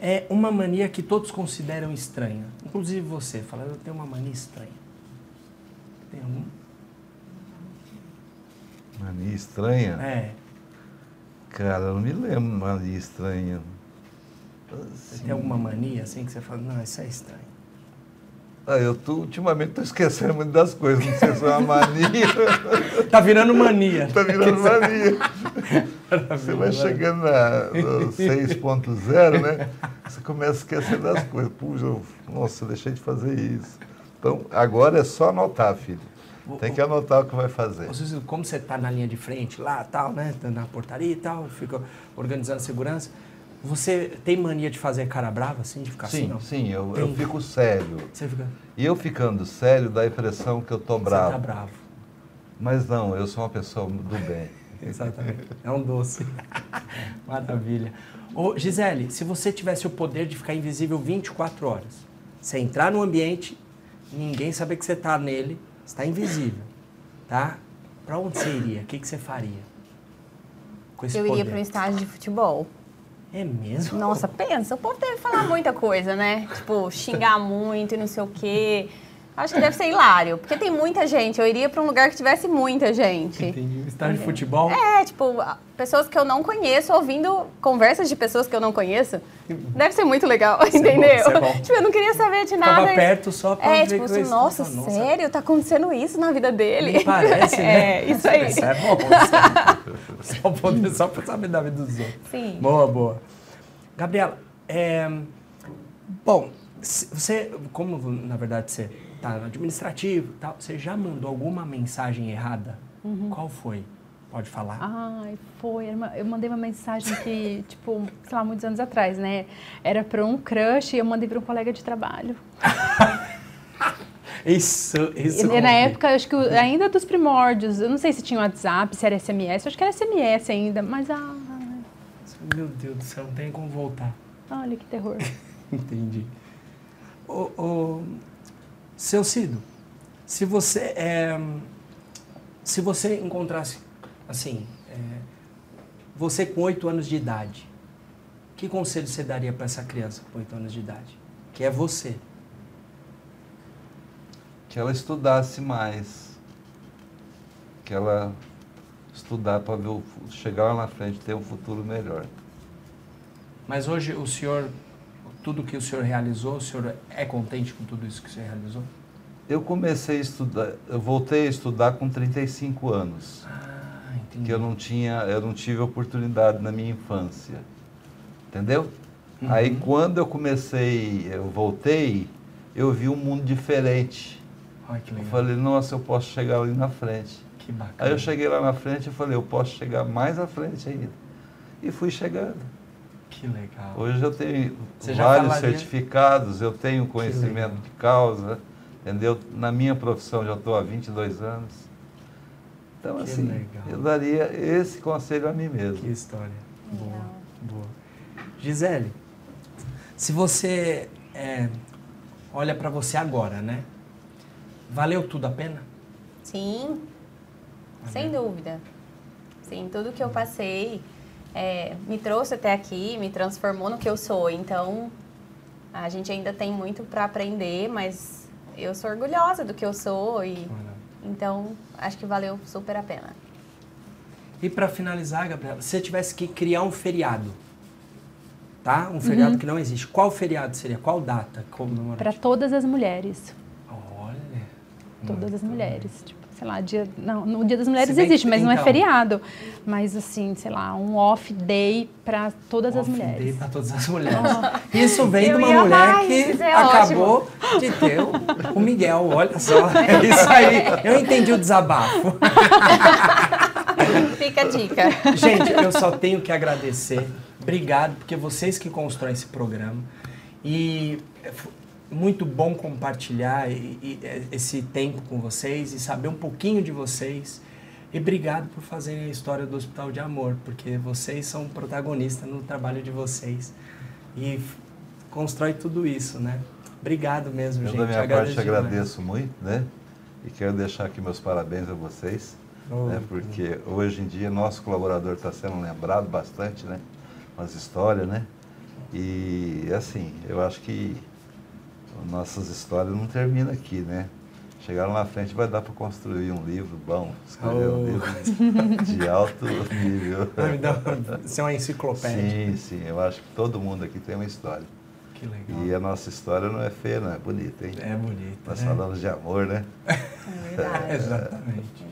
é uma mania que todos consideram estranha. Inclusive você, fala, eu tenho uma mania estranha. Tem algum? Mania estranha? É. Cara, eu não me lembro de mania estranha. Você tem alguma mania assim que você fala, não, isso é estranho. Ah, eu tô, ultimamente tô esquecendo muito das coisas, não sei se é uma mania. tá virando mania. tá virando mania. Você vai chegando na no 6.0, né? Você começa a esquecer das coisas. Puxa, nossa, deixei de fazer isso. Então, agora é só anotar, filho. Tem que anotar o que vai fazer. Como você está na linha de frente lá, tal, né? tá Na portaria e tal, fica organizando a segurança. Você tem mania de fazer cara brava, assim, de ficar assim? Sim, não? sim, eu, eu fico sério. Você fica. E eu ficando sério dá a impressão que eu tô bravo. tá bravo. Mas não, eu sou uma pessoa do bem. Exatamente. É um doce. Maravilha. Ô, Gisele, se você tivesse o poder de ficar invisível 24 horas, você entrar no ambiente, ninguém saber que você está nele, você está invisível, tá? Para onde você iria? O que, que você faria? Com esse Eu iria poder? para um estádio de futebol. É mesmo? Nossa, pensa, o povo deve falar muita coisa, né? Tipo, xingar muito e não sei o quê. Acho que deve ser hilário, porque tem muita gente. Eu iria pra um lugar que tivesse muita gente. Entendi. Estádio de futebol? É, tipo, pessoas que eu não conheço, ouvindo conversas de pessoas que eu não conheço. Deve ser muito legal, Isso é bom, entendeu? é bom. Tipo, eu não queria saber de nada. Ficava perto só pra É, ver tipo assim, nossa, nossa. sério? Tá acontecendo isso na vida dele? Parece, né? É, isso aí. Isso é bom. Isso é- Só, poder, só pra saber da vida dos outros. Sim. Boa, boa. Gabriela, é, bom, você, como na verdade você tá no administrativo tal, você já mandou alguma mensagem errada? Uhum. Qual foi? Pode falar? Ai, foi. Eu mandei uma mensagem que, tipo, sei lá, muitos anos atrás, né? Era pra um crush e eu mandei pra um colega de trabalho. Isso, isso. Na época, acho que o- ainda dos primórdios, eu não sei se tinha WhatsApp, se era SMS, acho que era SMS ainda, mas ah, Meu Deus do céu, não tem como voltar. olha que terror. Entendi. Ô, ô, seu Cido, se você é, se você encontrasse assim, é, você com oito anos de idade, que conselho você daria para essa criança com oito anos de idade? Que é você. que ela estudasse mais, que ela estudar para ver o, chegar lá na frente ter um futuro melhor. Mas hoje o senhor, tudo que o senhor realizou, o senhor é contente com tudo isso que o senhor realizou? Eu comecei a estudar, eu voltei a estudar com 35 anos. Ah, entendi. Que eu não tinha, eu não tive oportunidade na minha infância. Entendeu? Uhum. Aí quando eu comecei, eu voltei, eu vi um mundo diferente. Olha que Eu legal. falei, nossa, eu posso chegar ali na frente. Que bacana. Aí eu cheguei lá na frente e falei, eu posso chegar mais à frente ainda. E fui chegando. Que legal. Hoje eu tenho Você vários certificados, eu tenho conhecimento de causa, entendeu? Na minha profissão já estou há 22 anos. Então, Que assim, legal. eu daria esse conselho a mim mesmo. Que história. Boa, boa. Gisele, se você é, olha para você agora, né? Valeu tudo a pena? Sim, sem dúvida. Sim, tudo que eu passei é, me trouxe até aqui, me transformou no que eu sou. Então, a gente ainda tem muito para aprender, mas eu sou orgulhosa do que eu sou e então acho que valeu super a pena. E para finalizar, Gabriela, se você tivesse que criar um feriado, tá? Um feriado Uhum. que não existe. Qual feriado seria? Qual data comemorativa? Para todas as mulheres. Olha. Todas as mulheres. Tipo, sei lá, dia, não, no Dia das Mulheres existe, mas não é então. feriado. Mas assim, sei lá, um off day para todas as Off mulheres. day pra todas as mulheres. Oh. Isso vem Eu de uma mulher amar, que é acabou de ter o, o Miguel, olha só. É isso aí. Eu entendi o desabafo. Fica a dica. Gente, eu só tenho que agradecer. Obrigado, porque vocês que constroem esse programa. E muito bom compartilhar e- e- e- esse tempo com vocês e saber um pouquinho de vocês. E obrigado por fazerem a história do Hospital de Amor, porque vocês são protagonistas no trabalho de vocês. E constrói tudo isso, né? Obrigado mesmo, Eu, gente. da minha Agradeço parte, demais. agradeço muito, né? E quero deixar aqui meus parabéns a vocês, Oh, né? Porque hoje em dia nosso colaborador está sendo lembrado bastante, né? Umas histórias, né? E assim, eu acho que nossas histórias não terminam aqui, né? Chegar lá na frente vai dar para construir um livro bom, escrever Oh. um livro de alto nível. Ah, me dá- Isso é uma enciclopédia. Sim, sim. Eu acho que todo mundo aqui tem uma história. Que legal. E a nossa história não é feia, não, é bonita, hein? É bonita. Nós né? falamos de amor, né? verdade. Exatamente.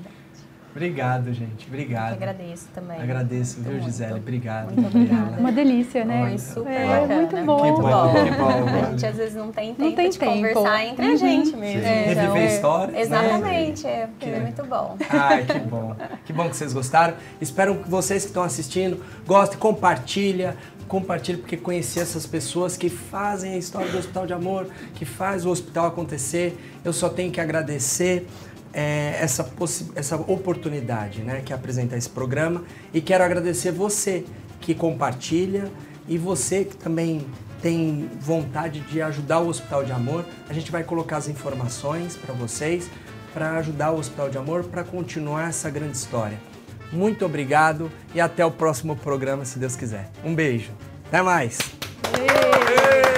Obrigado, gente. Obrigado. Eu agradeço também. Agradeço, viu, Muito. Gisele? Obrigado. Muito obrigada. Uma delícia, né? Foi super é, bacana. muito bom. Que bom, que bom. A gente às vezes não tem tempo Não tem de tempo. conversar entre a Uhum. gente mesmo. Sim. Reviver é- histórias, né? Exatamente, é, porque Que- é muito bom. Ai, que bom. Que bom que vocês gostaram. Espero que vocês que estão assistindo gostem, compartilha, compartilha porque conhecer essas pessoas que fazem a história do Hospital de Amor, que faz o hospital acontecer. Eu só tenho que agradecer é, essa, essa oportunidade, né, que é apresentar esse programa e quero agradecer você que compartilha e você que também tem vontade de ajudar o Hospital de Amor. A gente vai colocar as informações para vocês para ajudar o Hospital de Amor para continuar essa grande história. Muito obrigado e até o próximo programa, se Deus quiser. Um beijo. Até mais. Beijo.